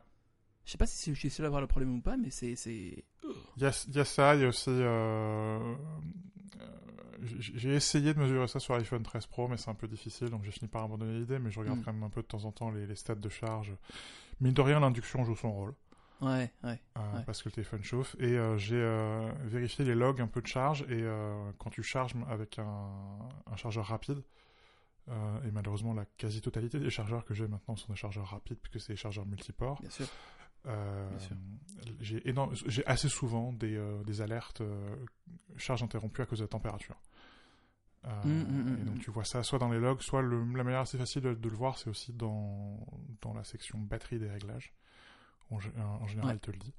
Je sais pas si je suis seul à avoir le problème ou pas, mais c'est. Il y a, il y a ça, il y a aussi. euh, euh, j'ai essayé de mesurer ça sur l'iPhone 13 Pro, mais c'est un peu difficile, donc j'ai fini par abandonner l'idée, mais je regarde Mm. quand même un peu de temps en temps les, les stats de charge. Mine de rien, l'induction joue son rôle, Ouais, ouais. euh, Ouais. parce que le téléphone chauffe, et euh, j'ai euh, vérifié les logs un peu de charge, et quand tu charges avec un, un chargeur rapide, et malheureusement la quasi-totalité des chargeurs que j'ai maintenant sont des chargeurs rapides, puisque c'est des chargeurs multiports, Bien sûr. j'ai énorme- j'ai assez souvent des, des alertes charge interrompue à cause de la température. Euh, Mm, mm, et donc tu vois ça soit dans les logs, soit le, la manière assez facile de, de le voir, c'est aussi dans, dans la section batterie des réglages. En, gé- en général, Ouais. il te le dit.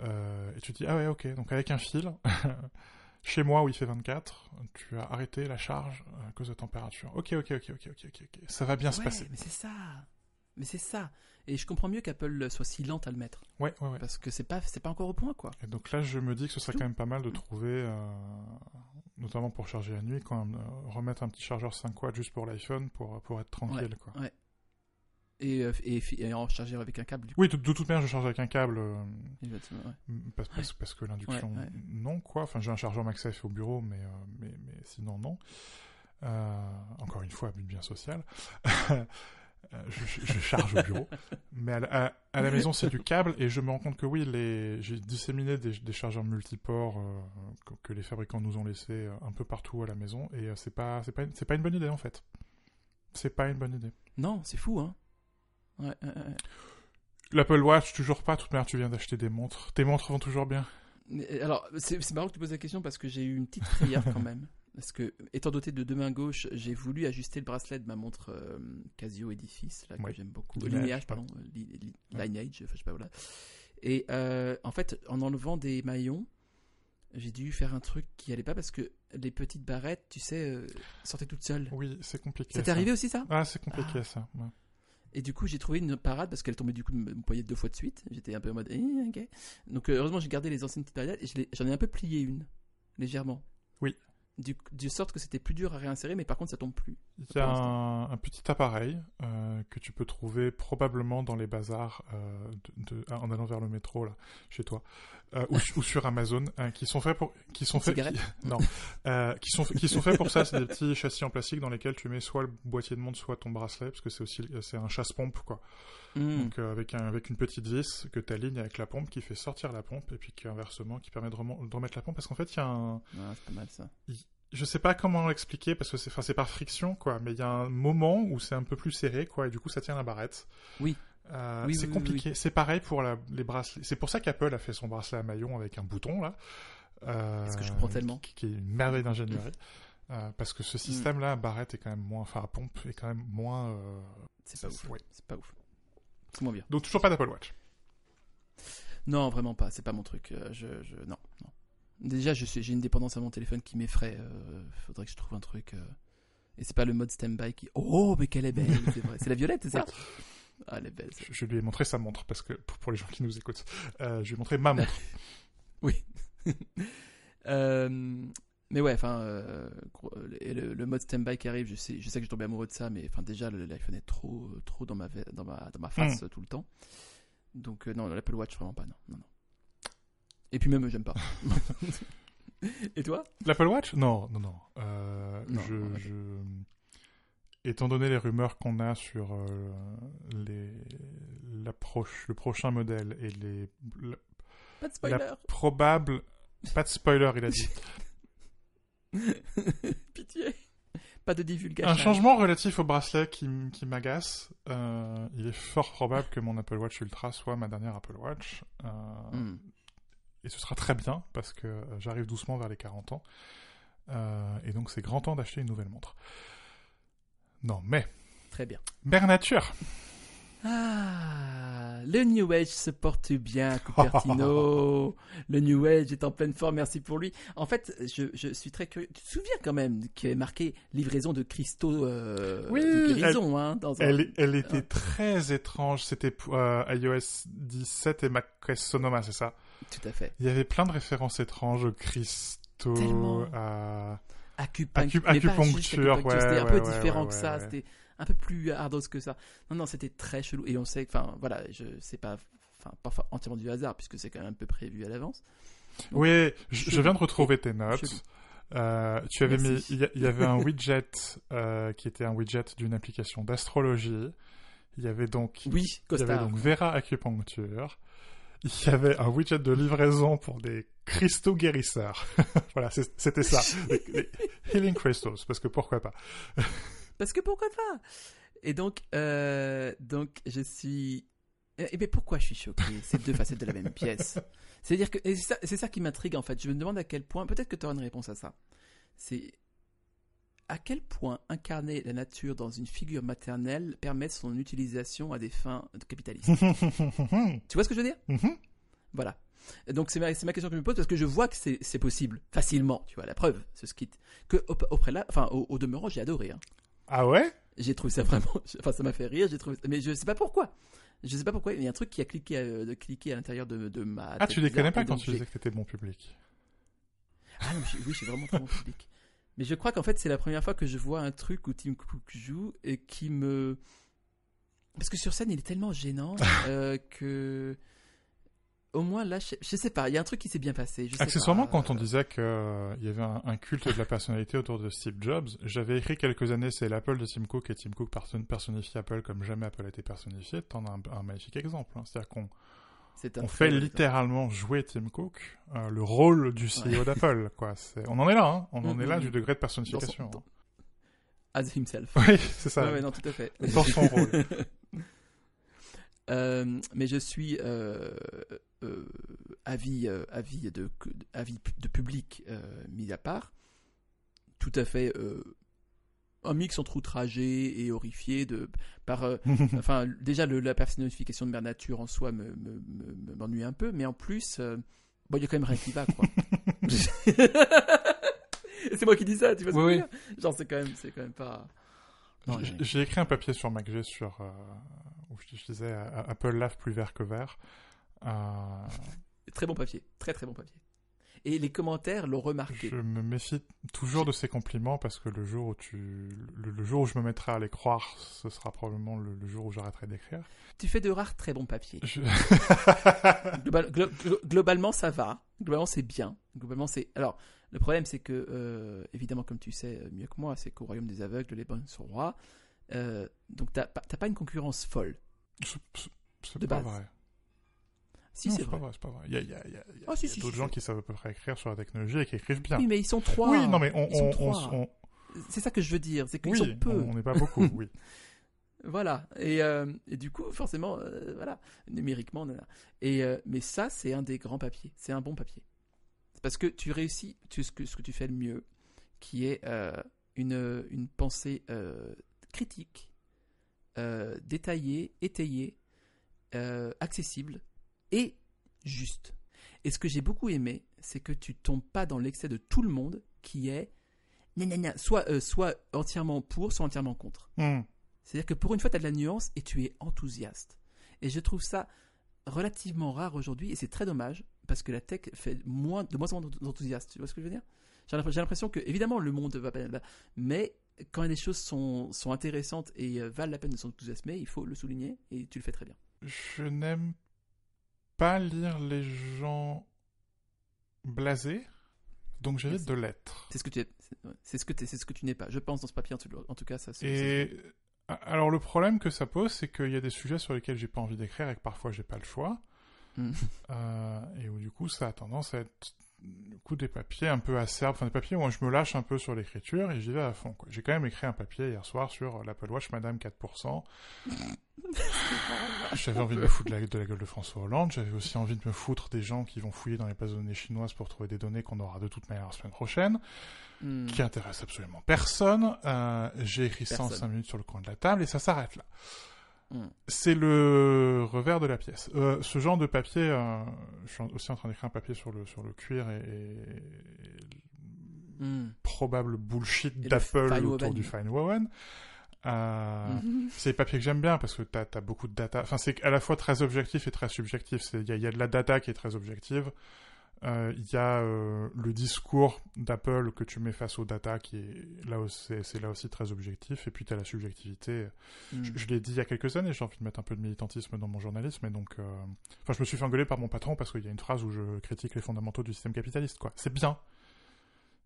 Euh, et tu te dis, ah ouais, ok, donc avec un fil, chez moi où il fait 24, tu as arrêté la charge à cause de température. Ok, ok, ok, ok, ok, ok, ok. Ça va bien se Ouais, passer. mais c'est ça. Mais c'est ça. Et je comprends mieux qu'Apple soit si lente à le mettre. Ouais, ouais, ouais. Parce que c'est pas, c'est pas encore au point, quoi. Et donc là, je me dis que ce serait Tout. quand même pas mal de trouver, euh, notamment pour charger la nuit, quand même, euh, remettre un petit chargeur 5 watts juste pour l'iPhone pour, pour être tranquille. Quoi. Et, euh, et, en charger avec un câble, du coup. Oui, de, de toute manière, je charge avec un câble, euh, ouais. parce, parce, parce que l'induction, Ouais, ouais. non, quoi. Enfin, j'ai un chargeur MagSafe au bureau, mais, euh, mais, mais sinon, non. Euh, encore une fois, but bien social. Je, je- je charge au bureau. Mais à, la- à- à la maison, c'est du câble, et je me rends compte que oui, les, j'ai disséminé des, des chargeurs multiports que, que les fabricants nous ont laissés un peu partout à la maison, et c'est pas, c'est pas, pas une bonne idée en fait. C'est pas une bonne idée. Non, c'est fou, hein. Ouais, ouais, ouais. L'Apple Watch, toujours pas. Toute manière, tu viens d'acheter des montres. Tes montres vont toujours bien. Mais, Alors, c'est marrant que tu poses la question parce que j'ai eu une petite frayeur quand même. Parce que, étant doté de deux mains gauches, j'ai voulu ajuster le bracelet de ma montre euh, Casio Edifice, là, que Ouais. j'aime beaucoup. Lineage, Lineage, pardon. pardon. euh, li- li- Ouais. Lineage, je sais pas, voilà. Et euh, en fait, en enlevant des maillons, j'ai dû faire un truc qui allait pas parce que les petites barrettes, tu sais, euh, sortaient toutes seules. Oui, c'est compliqué. Ça t'est arrivé aussi, ça? Ah, c'est compliqué ça. ouais. Et du coup, j'ai trouvé une parade parce qu'elle tombait du coup de mon poignet deux fois de suite. J'étais un peu en mode, eh, ok. Donc, euh, heureusement, j'ai gardé les anciennes petites barrettes et j'en ai un peu plié une, légèrement. Oui. Du, sorte que c'était plus dur à réinsérer, mais par contre, ça tombe plus. Il y a un, un petit appareil euh, que tu peux trouver probablement dans les bazars euh, de, de- en allant vers le métro là, chez toi, euh, ou, ou sur Amazon, euh, qui sont faits pour, qui sont faits, qui- non, qui sont qui sont faits pour ça. C'est des petits châssis en plastique dans lesquels tu mets soit le boîtier de montre, soit ton bracelet, parce que c'est aussi c'est un chasse-pompe quoi. Hmm. Donc euh, avec un, avec une petite vis que tu alignes avec la pompe qui fait sortir la pompe et puis qui inversement qui permet de, remettre la pompe parce qu'en fait il y a un Ah, c'est pas mal ça. je sais pas comment l'expliquer parce que c'est enfin par friction quoi mais il y a un moment où c'est un peu plus serré quoi et du coup ça tient la barrette Oui. Euh, Oui, c'est oui, oui, compliqué c'est pareil pour la- les bracelets c'est pour ça qu'Apple a fait son bracelet à maillon avec un bouton là euh, Est-ce que je comprends tellement qui, qui est une merveille d'ingénierie Euh, parce que ce système là à barrette est quand même moins enfin à pompe est quand même moins euh, C'est pas ouf. ouais. C'est pas ouf. C'est moins bien. donc toujours pas d'Apple Watch Non, vraiment pas. C'est pas mon truc. Euh, Je, je, non, non. Déjà, je suis- j'ai une dépendance à mon téléphone qui m'effraie. Euh, faudrait que je trouve un truc. euh, Et c'est pas le mode stand-by qui. Oh, mais qu'elle est belle, c'est vrai. C'est la violette, c'est ça? Ah, elle est belle. je, je lui ai montré sa montre parce que pour, pour les gens qui nous écoutent euh, je lui ai montré ma montre Euh, mais ouais, enfin, euh, le, le mode stand-by qui arrive, je sais, je sais que je tombé amoureux de ça, mais enfin déjà l'iPhone est trop, trop dans ma, ve- dans ma, dans ma face euh, tout le temps. Donc euh, non, l'Apple Watch vraiment pas, non, non, non. Et puis même j'aime pas. et toi? L'Apple Watch? Non, non, non. Euh, Non, je, ouais. je- Étant donné les rumeurs qu'on a sur les... l'approche, le prochain modèle et les Pas de spoiler. la probable, pas de spoiler, il a dit, Pitié. Pas de divulgation. un changement relatif au bracelet qui, m'agace. Euh, il est fort probable que mon Apple Watch Ultra soit ma dernière Apple Watch. Euh, Hmm. Et ce sera très bien parce que euh, j'arrive doucement vers les 40 ans. Euh, et donc c'est grand temps d'acheter une nouvelle montre. Non, mais Très bien. Mère Nature. Ah, le New Age se porte bien, Cupertino. le New Age est en pleine forme, merci pour lui. En fait, je, je suis très curieux. Tu te souviens quand même qu'il y avait marqué livraison de cristaux euh, Oui, de guérison, hein, dans un... Elle, elle était très étrange. C'était pour, euh, iOS 17 et macOS Sonoma, c'est ça? Tout à fait. Il y avait plein de références étranges aux cristaux, Tellement. à... Acupuncture, ouais, c'était un peu ouais, différent que ça, c'était un peu plus hardos que ça. Non, non, c'était très chelou. Et on sait, enfin, voilà, je sais pas, enfin, fa- entièrement du hasard, puisque c'est quand même un peu prévu à l'avance. Donc, Oui, je, viens de retrouver tes notes. Euh, tu avais mis, il y, avait un widget euh, qui était un widget d'une application d'astrologie. Il y avait donc Oui, Il y avait donc Vera Acupuncture. Il y avait un widget de livraison pour des cristaux guérisseurs. voilà, c'était ça. Healing crystals, parce que pourquoi pas. Parce que pourquoi pas? Et donc, euh, donc je suis. Et mais pourquoi je suis choqué? C'est deux facettes de la même pièce. C'est-à-dire que c'est ça, qui m'intrigue en fait. Je me demande à quel point. Peut-être que tu auras une réponse à ça. C'est à quel point incarner la nature dans une figure maternelle permet son utilisation à des fins de capitalisme. tu vois ce que je veux dire? Mhm. Voilà. Donc c'est ma, ma question que je me pose parce que je vois que c'est possible facilement. Tu vois la preuve, ce skit que au, au préla- enfin au, au demeurant j'ai adoré. hein. Ah ouais? J'ai trouvé ça vraiment. Enfin, ça m'a fait rire. J'ai trouvé. Mais je sais pas pourquoi. Je sais pas pourquoi. Il y a un truc qui a cliqué, euh, de cliquer à l'intérieur de, de ma. Ah, tu les connais bizarre, pas quand tu j'ai- disais que t'étais bon public. Ah non, oui, suis vraiment très bon public. Mais je crois qu'en fait, c'est la première fois que je vois un truc où Tim Cook joue et qui me. Parce que sur scène, il est tellement gênant euh, que. Au moins, là, je, je sais pas, il y a un truc qui s'est bien passé. Je sais Accessoirement, pas, quand on euh, disait qu'il y avait un, un culte de la personnalité autour de Steve Jobs, j'avais écrit quelques années c'est l'Apple de Tim Cook et Tim Cook person- personnifie Apple comme jamais Apple a été personnifié. T'en as un, un magnifique exemple. hein. C'est-à-dire qu'on on fait littéralement jouer Tim Cook euh, le rôle du CEO d'Apple. Quoi. On en est là, hein. on en est là mm, du degré de Dans personnification. son- hein. As himself. Oui, c'est ça. Ouais, ouais, non, tout à fait. Dans son rôle. Euh, mais je suis euh, euh, avis, euh, avis, de, avis de public euh, mis à part, tout à fait un mix entre outragé et horrifié de par enfin déjà le- la personnification de Mère Nature en soi me, me- me- me- m'ennuie un peu mais en plus bon il y a quand même rien qui va quoi. C'est moi qui dis ça tu vois ce que Oui, je veux dire? Genre c'est quand même c'est quand même pas j'ai- écrit un papier sur MacG sur où je, disais Apple lave plus vert que vert. Euh, très bon papier très très bon papier et les commentaires l'ont remarqué je me méfie toujours de ces compliments parce que le jour où tu le, le jour où je me mettrai à les croire, ce sera probablement le, le jour où j'arrêterai d'écrire. tu fais de rares très bons papiers Je- Global- glo- glo- globalement, ça va. Globalement, c'est bien. Globalement, c'est. Alors, le problème, c'est que, euh, évidemment, comme tu sais euh, mieux que moi, c'est qu'au royaume des aveugles, les bonnes sont rois. Euh, donc, t'as pas une concurrence folle. C'est- pas base. vrai. Si, c'est vrai. c'est pas vrai. Il y a, y a- y a- y a- Ah, si, il y a si, d'autres si, gens qui savent à peu près écrire sur la technologie et qui écrivent bien. Oui, mais ils sont trois. Oui, non, mais on, on- on- C'est ça que je veux dire. C'est qu'ils oui, sont peu. on n'est pas beaucoup, oui. Voilà. Et, euh, et du coup, forcément, euh, voilà, numériquement, on est là. Et, euh, mais ça, c'est un des grands papiers. C'est un bon papier. Parce que tu réussis tu, ce, que, ce que tu fais le mieux, qui est une, une pensée critique, euh, détaillée, étayée, euh, accessible et juste. Et ce que j'ai beaucoup aimé, c'est que tu tombes pas dans l'excès de tout le monde qui est gna, soit, euh, soit entièrement pour, soit entièrement contre. Hmm. C'est-à-dire que pour une fois, tu as de la nuance et tu es enthousiaste. Et je trouve ça relativement rare aujourd'hui et c'est très dommage parce que la tech fait moins, de moins en moins d'enthousiastes. Tu vois ce que je veux dire? J'ai l'impression- que, évidemment, le monde va pas. Mais quand les choses sont, sont intéressantes et euh, valent la peine de s'enthousiasmer, il faut le souligner et tu le fais très bien. Je n'aime pas lire les gens blasés, donc j'évite de l'être. C'est ce que tu es- c'est- ce que tu c'est ce que tu n'es pas. Je pense dans ce papier en tout, cas ça. Et alors le problème que ça pose, c'est qu'il y a des sujets sur lesquels j'ai pas envie d'écrire et que parfois j'ai pas le choix, Mm. Euh, et où du coup ça a tendance à être du coup des papiers un peu acerbes, enfin des papiers où je me lâche un peu sur l'écriture et j'y vais à fond. J'ai quand même écrit un papier hier soir sur l'Apple Watch Madame 4%. J'avais envie de me foutre de la, de la gueule de François Hollande. J'avais aussi envie de me foutre des gens qui vont fouiller dans les bases de données chinoises pour trouver des données qu'on aura de toute manière la semaine prochaine, Mm. qui intéressent absolument personne. Euh, J'ai écrit ça en Personne. 5 minutes sur le coin de la table et ça s'arrête là. Mm. C'est le revers de la pièce. Euh, ce genre de papier, euh, je suis aussi en train d'écrire un papier sur le, sur le cuir et, et Mm. probable bullshit le d'Apple autour du Fine Woven. Euh, Mhm. c'est des papiers que j'aime bien parce que t'as as beaucoup de data. Enfin, c'est à la fois très objectif et très subjectif. C'est- Il y, a- il y a de la data qui est très objective. Euh, Il y a euh, le discours d'Apple que tu mets face aux data qui est là aussi, c'est- là aussi très objectif. Et puis tu as la subjectivité. Mm. Je, je l'ai dit il y a quelques années, j'ai envie de mettre un peu de militantisme dans mon journalisme. Et donc, euh, enfin, je me suis fait engueuler par mon patron parce qu'il y a une phrase où je critique les fondamentaux du système capitaliste. quoi. C'est bien.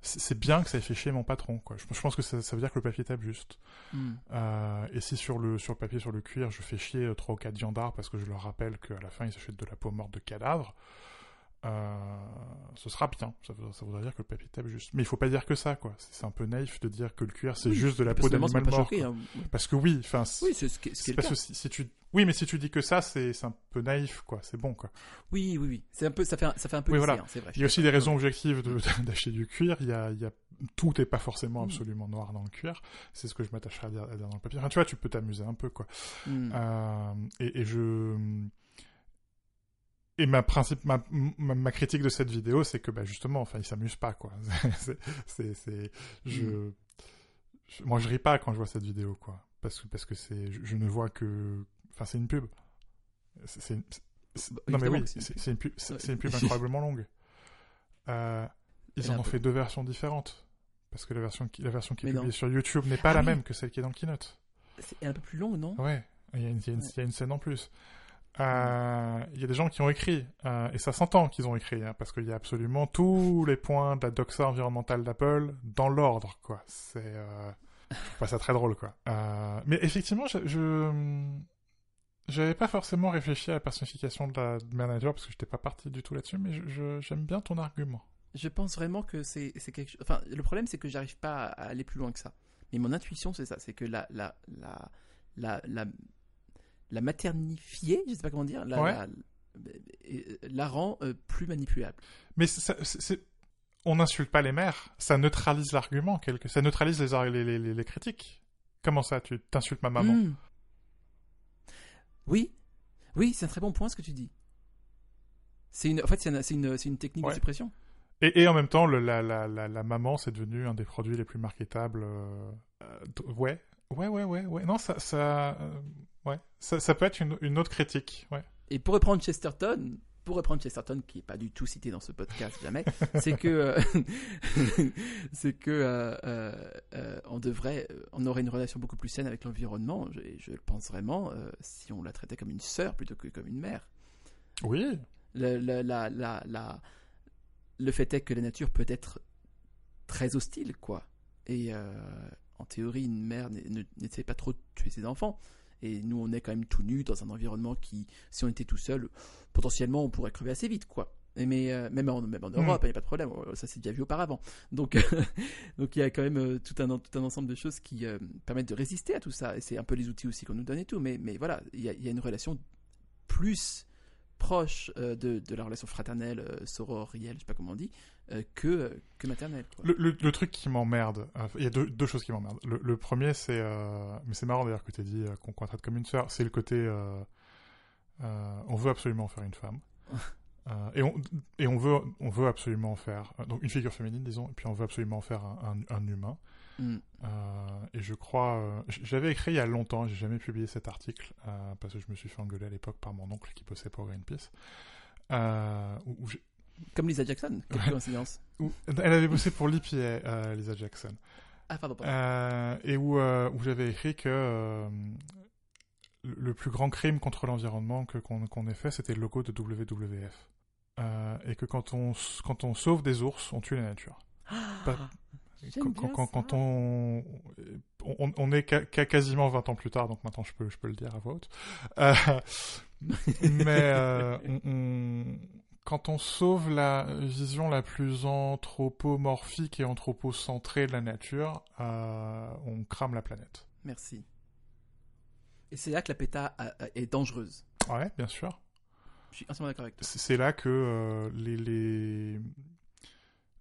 C'est bien que ça ait fait chier mon patron. Quoi. Je, je pense que ça, ça veut dire que le papier tape juste. Mm. Et si sur le, sur le papier, sur le cuir, je fais chier trois ou quatre viandards parce que je leur rappelle qu'à la fin, ils s'achètent de la peau morte de cadavre, euh, ce sera bien. Ça, voudrait dire que le papier tape juste. Mais il faut pas dire que ça, quoi. C'est un peu naïf de dire que le cuir, c'est Oui, juste de la peau d'animal mort. choqué, hein. Parce que oui, enfin, Oui, c'est ce parce cas. que si, si tu... Oui, mais si tu dis que ça, c'est un peu naïf, quoi. C'est bon, quoi. Oui, oui, oui. C'est un peu, ça fait, un, ça fait un peu Oui, voilà. c'est vrai. Il y a aussi des raisons objectives d'acheter du cuir. Il y a, il y a... Tout n'est pas forcément Mm. absolument noir dans le cuir. C'est ce que je m'attacherai à dire, à dire dans le papier. Enfin, tu vois, tu peux t'amuser un peu, quoi. Mm. Euh, et, et je... Et ma, principe, ma, ma, ma critique de cette vidéo, c'est que bah, justement, enfin, il s'amuse pas, quoi. C'est, je, Mm. je- moi, je ris pas quand je vois cette vidéo, quoi. parce que parce que c'est je, je ne vois que enfin c'est une pub. C'est non mais oui, c'est une pub. c'est une pub, incroyablement longue. Euh, ils en ont fait deux versions différentes parce que la version qui la version qui est publiée sur YouTube n'est pas Ah la oui. même que celle qui est dans le keynote. C'est un peu plus long, non? Ouais, il y a une, il y a une- Ouais. il y a une scène en plus. Euh, Il y a des gens qui ont écrit, euh, et ça s'entend qu'ils ont écrit, hein, parce qu'il y a absolument tous les points de la doxa environnementale d'Apple dans l'ordre, quoi. C'est, euh, ça très drôle, quoi. Euh, mais effectivement, je, je j'avais pas forcément réfléchi à la personnification de la manager parce que j'étais pas parti du tout là-dessus, mais j'aime bien ton argument. Je pense vraiment que c'est quelque chose. Enfin, le problème, c'est que j'arrive pas à aller plus loin que ça. Mais mon intuition, c'est ça c'est que la, la, la, la, la maternifier, je sais pas comment dire, la, Ouais. la, euh, la rend euh, plus manipulable. Mais ça- c'est, c'est- on n'insulte pas les mères, ça neutralise l'argument, quelque... ça neutralise les, ar- les, les, les- les critiques. Comment ça, tu t'insultes ma maman Hmm. Oui, oui, c'est un très bon point ce que tu dis. C'est une, en fait, c'est une, c'est une, technique Ouais. de suppression. et, et en même temps, le, la, la, la, la maman, c'est devenu un des produits les plus marketables. euh, ouais, ouais, ouais, ouais, ouais. Non, ça, ça, euh, ouais, ça, ça peut être une, une autre critique. Ouais. Et pour reprendre Chesterton, pour reprendre Chesterton, qui est pas du tout cité dans ce podcast jamais, c'est que euh, c'est que euh, euh, on devrait, on aurait une relation beaucoup plus saine avec l'environnement. Je, je le pense vraiment si on la traitait comme une sœur plutôt que comme une mère. Oui, Le, le- la, la, la- le fait est que la nature peut être très hostile, quoi. Et en théorie, une mère n'est- ne- n'essaie pas trop de tuer ses enfants. Et nous, on est quand même tout nus dans un environnement qui, si on était tout seul, potentiellement, on pourrait crever assez vite, quoi. Mais euh, même en, même en Europe, il n'y a pas de problème. Euh, Ça s'est déjà vu auparavant. Donc, donc il y a quand même euh, tout un, tout un ensemble de choses qui euh, permettent de résister à tout ça. Et c'est un peu les outils aussi qu'on nous donne et tout. Mais, mais voilà, il y a, il y a une relation plus proche euh, de, de la relation fraternelle, euh, sororielle, je sais pas comment on dit, euh, que, euh, que maternelle. quoi. Le, le- le truc qui m'emmerde, euh, il y a deux, deux choses qui m'emmerdent. Le, le premier, c'est, euh, mais c'est marrant d'ailleurs que tu aies dit euh, qu'on qu'on traite comme une sœur, c'est le côté, euh, euh, on veut absolument faire une femme. Euh, et on, et on, veut, on veut absolument en faire, euh, donc une figure féminine, disons, et puis on veut absolument en faire un, un- un humain. Mm. Euh, et je crois, euh, j'avais écrit il y a longtemps, j'ai jamais publié cet article euh, parce que je me suis fait engueuler à l'époque par mon oncle qui bossait pour Greenpeace. Euh, où- où Comme Lisa Jackson, quelle Ouais. coïncidence. elle avait bossé pour l'EPA, euh, Lisa Jackson. Ah, pardon, pardon. Euh, et où, euh, où j'avais écrit que euh, le, plus grand crime contre l'environnement que qu'on qu'on ait fait, c'était le logo de WWF. Et que quand on, quand on sauve des ours, on tue la nature. pas- J'aime Quand, bien quand, quand ça. on, on, on est qu'à quasiment 20 ans plus tard, donc maintenant je peux, je peux le dire à voix haute. Mais on- on- quand on sauve la vision la plus anthropomorphique et anthropocentrée de la nature, euh, on crame la planète. Merci. Et c'est là que la PETA a- a- est dangereuse. Ouais, bien sûr. Je suis entièrement d'accord avec toi. C'est là que euh, les, les...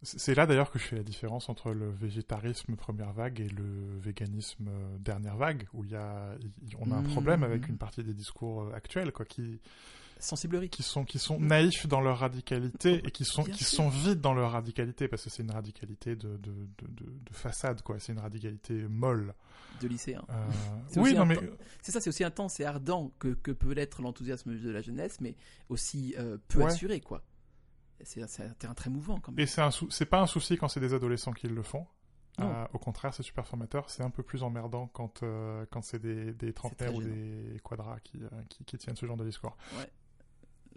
C'est là d'ailleurs que je fais la différence entre le végétarisme première vague et le véganisme euh, dernière vague, où il y a, on a un problème avec une partie des discours euh, actuels, quoi, qui, Sensiblerie. qui sont qui sont naïfs dans leur radicalité et qui sont Bien qui sûr. sont vides dans leur radicalité parce que c'est une radicalité de de, de, de, de façade, quoi. C'est une radicalité molle. de lycéen. Euh, C'est oui, non mais C'est ça, c'est aussi intense et ardent que, que peut l'être l'enthousiasme de la jeunesse, mais aussi euh, peu Ouais. assuré, quoi. C'est un terrain très mouvant, quand même. Et c'est un sou- c'est pas un souci quand c'est des adolescents qui le font. Euh, au contraire, c'est super formateur. C'est un peu plus emmerdant quand euh, quand c'est des, des trentenaires ou des quadras qui, euh, qui qui tiennent ce genre de discours.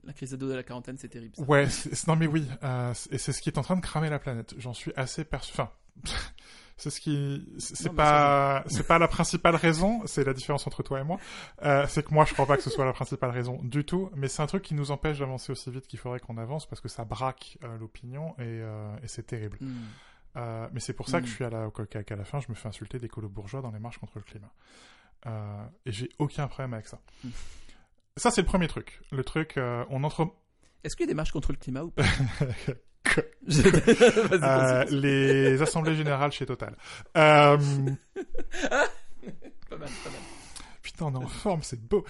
La crise d'ado de la quarantaine, c'est terrible. ça. Ouais, non mais oui, euh, et c'est ce qui est en train de cramer la planète. J'en suis assez perçu. Enfin, c'est ce qui, c'est pas, c'est pas la principale raison. C'est la différence entre toi et moi. Euh, c'est que moi, je crois pas que ce soit la principale raison du tout. Mais c'est un truc qui nous empêche d'avancer aussi vite qu'il faudrait qu'on avance parce que ça braque euh, l'opinion et, et c'est terrible. Hmm. Mais c'est pour ça que Mm. je suis à la, qu'à qu'à la fin, je me fais insulter des colos bourgeois dans les marches contre le climat. Et j'ai aucun problème avec ça. Mm. Ça, c'est le premier truc. Le truc, euh, on entre. Est-ce qu'il y a des marches contre le climat ou pas Euh, les assemblées générales chez Total. Euh, Pas mal, pas mal. putain, on est en forme, c'est beau.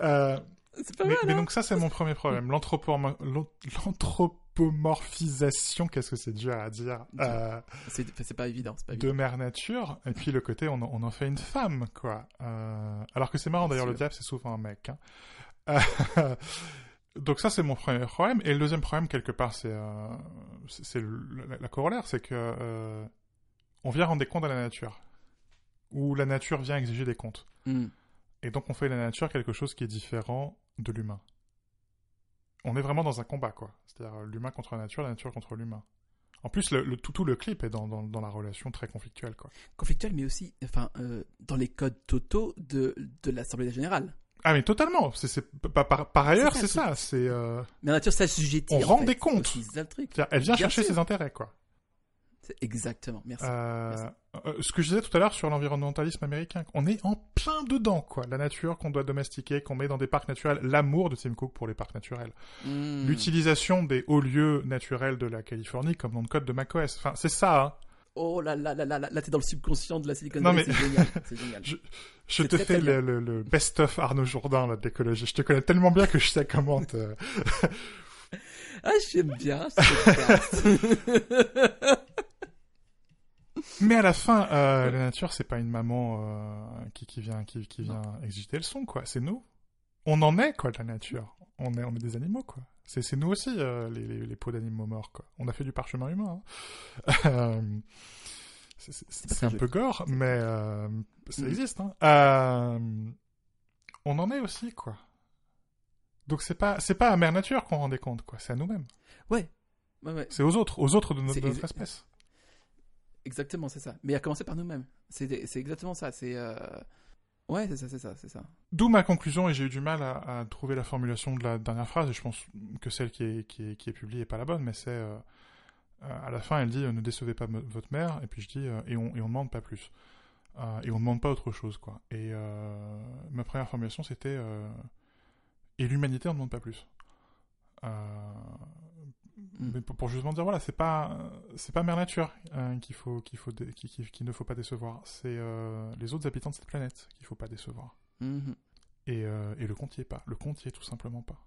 Euh, C'est pas mais, mal, mais hein donc ça, c'est mon premier problème. L'anthropo- l'an- l'anthropomorphisation, qu'est-ce que c'est dur à dire, euh, C'est pas évident. Pas de évident. mère nature, et puis le côté on, en- on en fait une femme, quoi. Euh, alors que c'est marrant, d'ailleurs, le diable, c'est souvent un mec. hein. Donc ça, c'est mon premier problème. Et le deuxième problème, quelque part, c'est euh, la, la corollaire, c'est que euh, on vient rendre des comptes à la nature. Ou la nature vient exiger des comptes. Hmm. Et donc on fait de la nature quelque chose qui est différent de l'humain. On est vraiment dans un combat, quoi. C'est-à-dire l'humain contre la nature, la nature contre l'humain. En plus, le, le- tout, tout le clip est dans, dans, dans la relation très conflictuelle, quoi. Conflictuel, mais aussi, enfin, euh, dans les codes totaux de, de l'Assemblée générale. Ah mais totalement. C'est par, ailleurs, c'est ça. C'est euh, Mais la nature s'assujettit. On en rend fait. des comptes. Le truc. elle vient Bien chercher sûr. ses intérêts, quoi. Exactement. Merci. Euh, Merci. euh, ce que je disais tout à l'heure sur l'environnementalisme américain, on est en plein dedans, quoi. La nature qu'on doit domestiquer, qu'on met dans des parcs naturels, l'amour de Tim Cook pour les parcs naturels, Hmm. l'utilisation des hauts lieux naturels de la Californie comme nom de code de macOS. Enfin, c'est ça. Hein. Oh là là là là là, là t'es dans le subconscient de la Silicon Non, Valley, mais- c'est génial. Génial. Je te très, fais très le, best-of Arnaud Jourdain là, d'écologie. Je te connais tellement bien que je sais comment te... Ah, j'aime bien ce. Mais à la fin, euh, la nature, c'est pas une maman euh, qui, qui vient, qui, qui vient exiger le son, quoi. C'est nous. On en est, quoi, de la nature. On est, on est des animaux, quoi. C'est, nous aussi, euh, les, les, les peaux d'animaux morts, quoi. On a fait du parchemin humain. hein. Euh, c'est, un peu gore, mais euh, ça Mm. existe. Hein. Euh, on en est aussi, quoi. Donc c'est pas, c'est pas à mère nature qu'on rend des comptes, quoi. C'est à nous-mêmes. Ouais. Ouais, ouais. C'est aux autres, aux autres de, notre- de espèce. Exactement, c'est ça. Mais à commencer par nous-mêmes. C'est c'est exactement ça. C'est. Ouais, c'est ça, c'est ça, c'est ça. D'où ma conclusion, et j'ai eu du mal à, trouver la formulation de la dernière phrase, et je pense que celle qui est, publiée n'est pas la bonne, mais c'est euh, euh, à la fin, elle dit euh, ne décevez pas votre mère, et puis je dis et on on demande pas plus, et on demande pas autre chose quoi. Et ma première formulation c'était et l'humanité on demande pas plus. Mm. mais pour, pour justement dire voilà c'est pas c'est pas mère nature hein, qu'il faut qu'il faut qu'il ne faut pas décevoir c'est euh, les autres habitants de cette planète qu'il faut pas décevoir Mhm. et, euh, et le est pas. Le est tout simplement pas.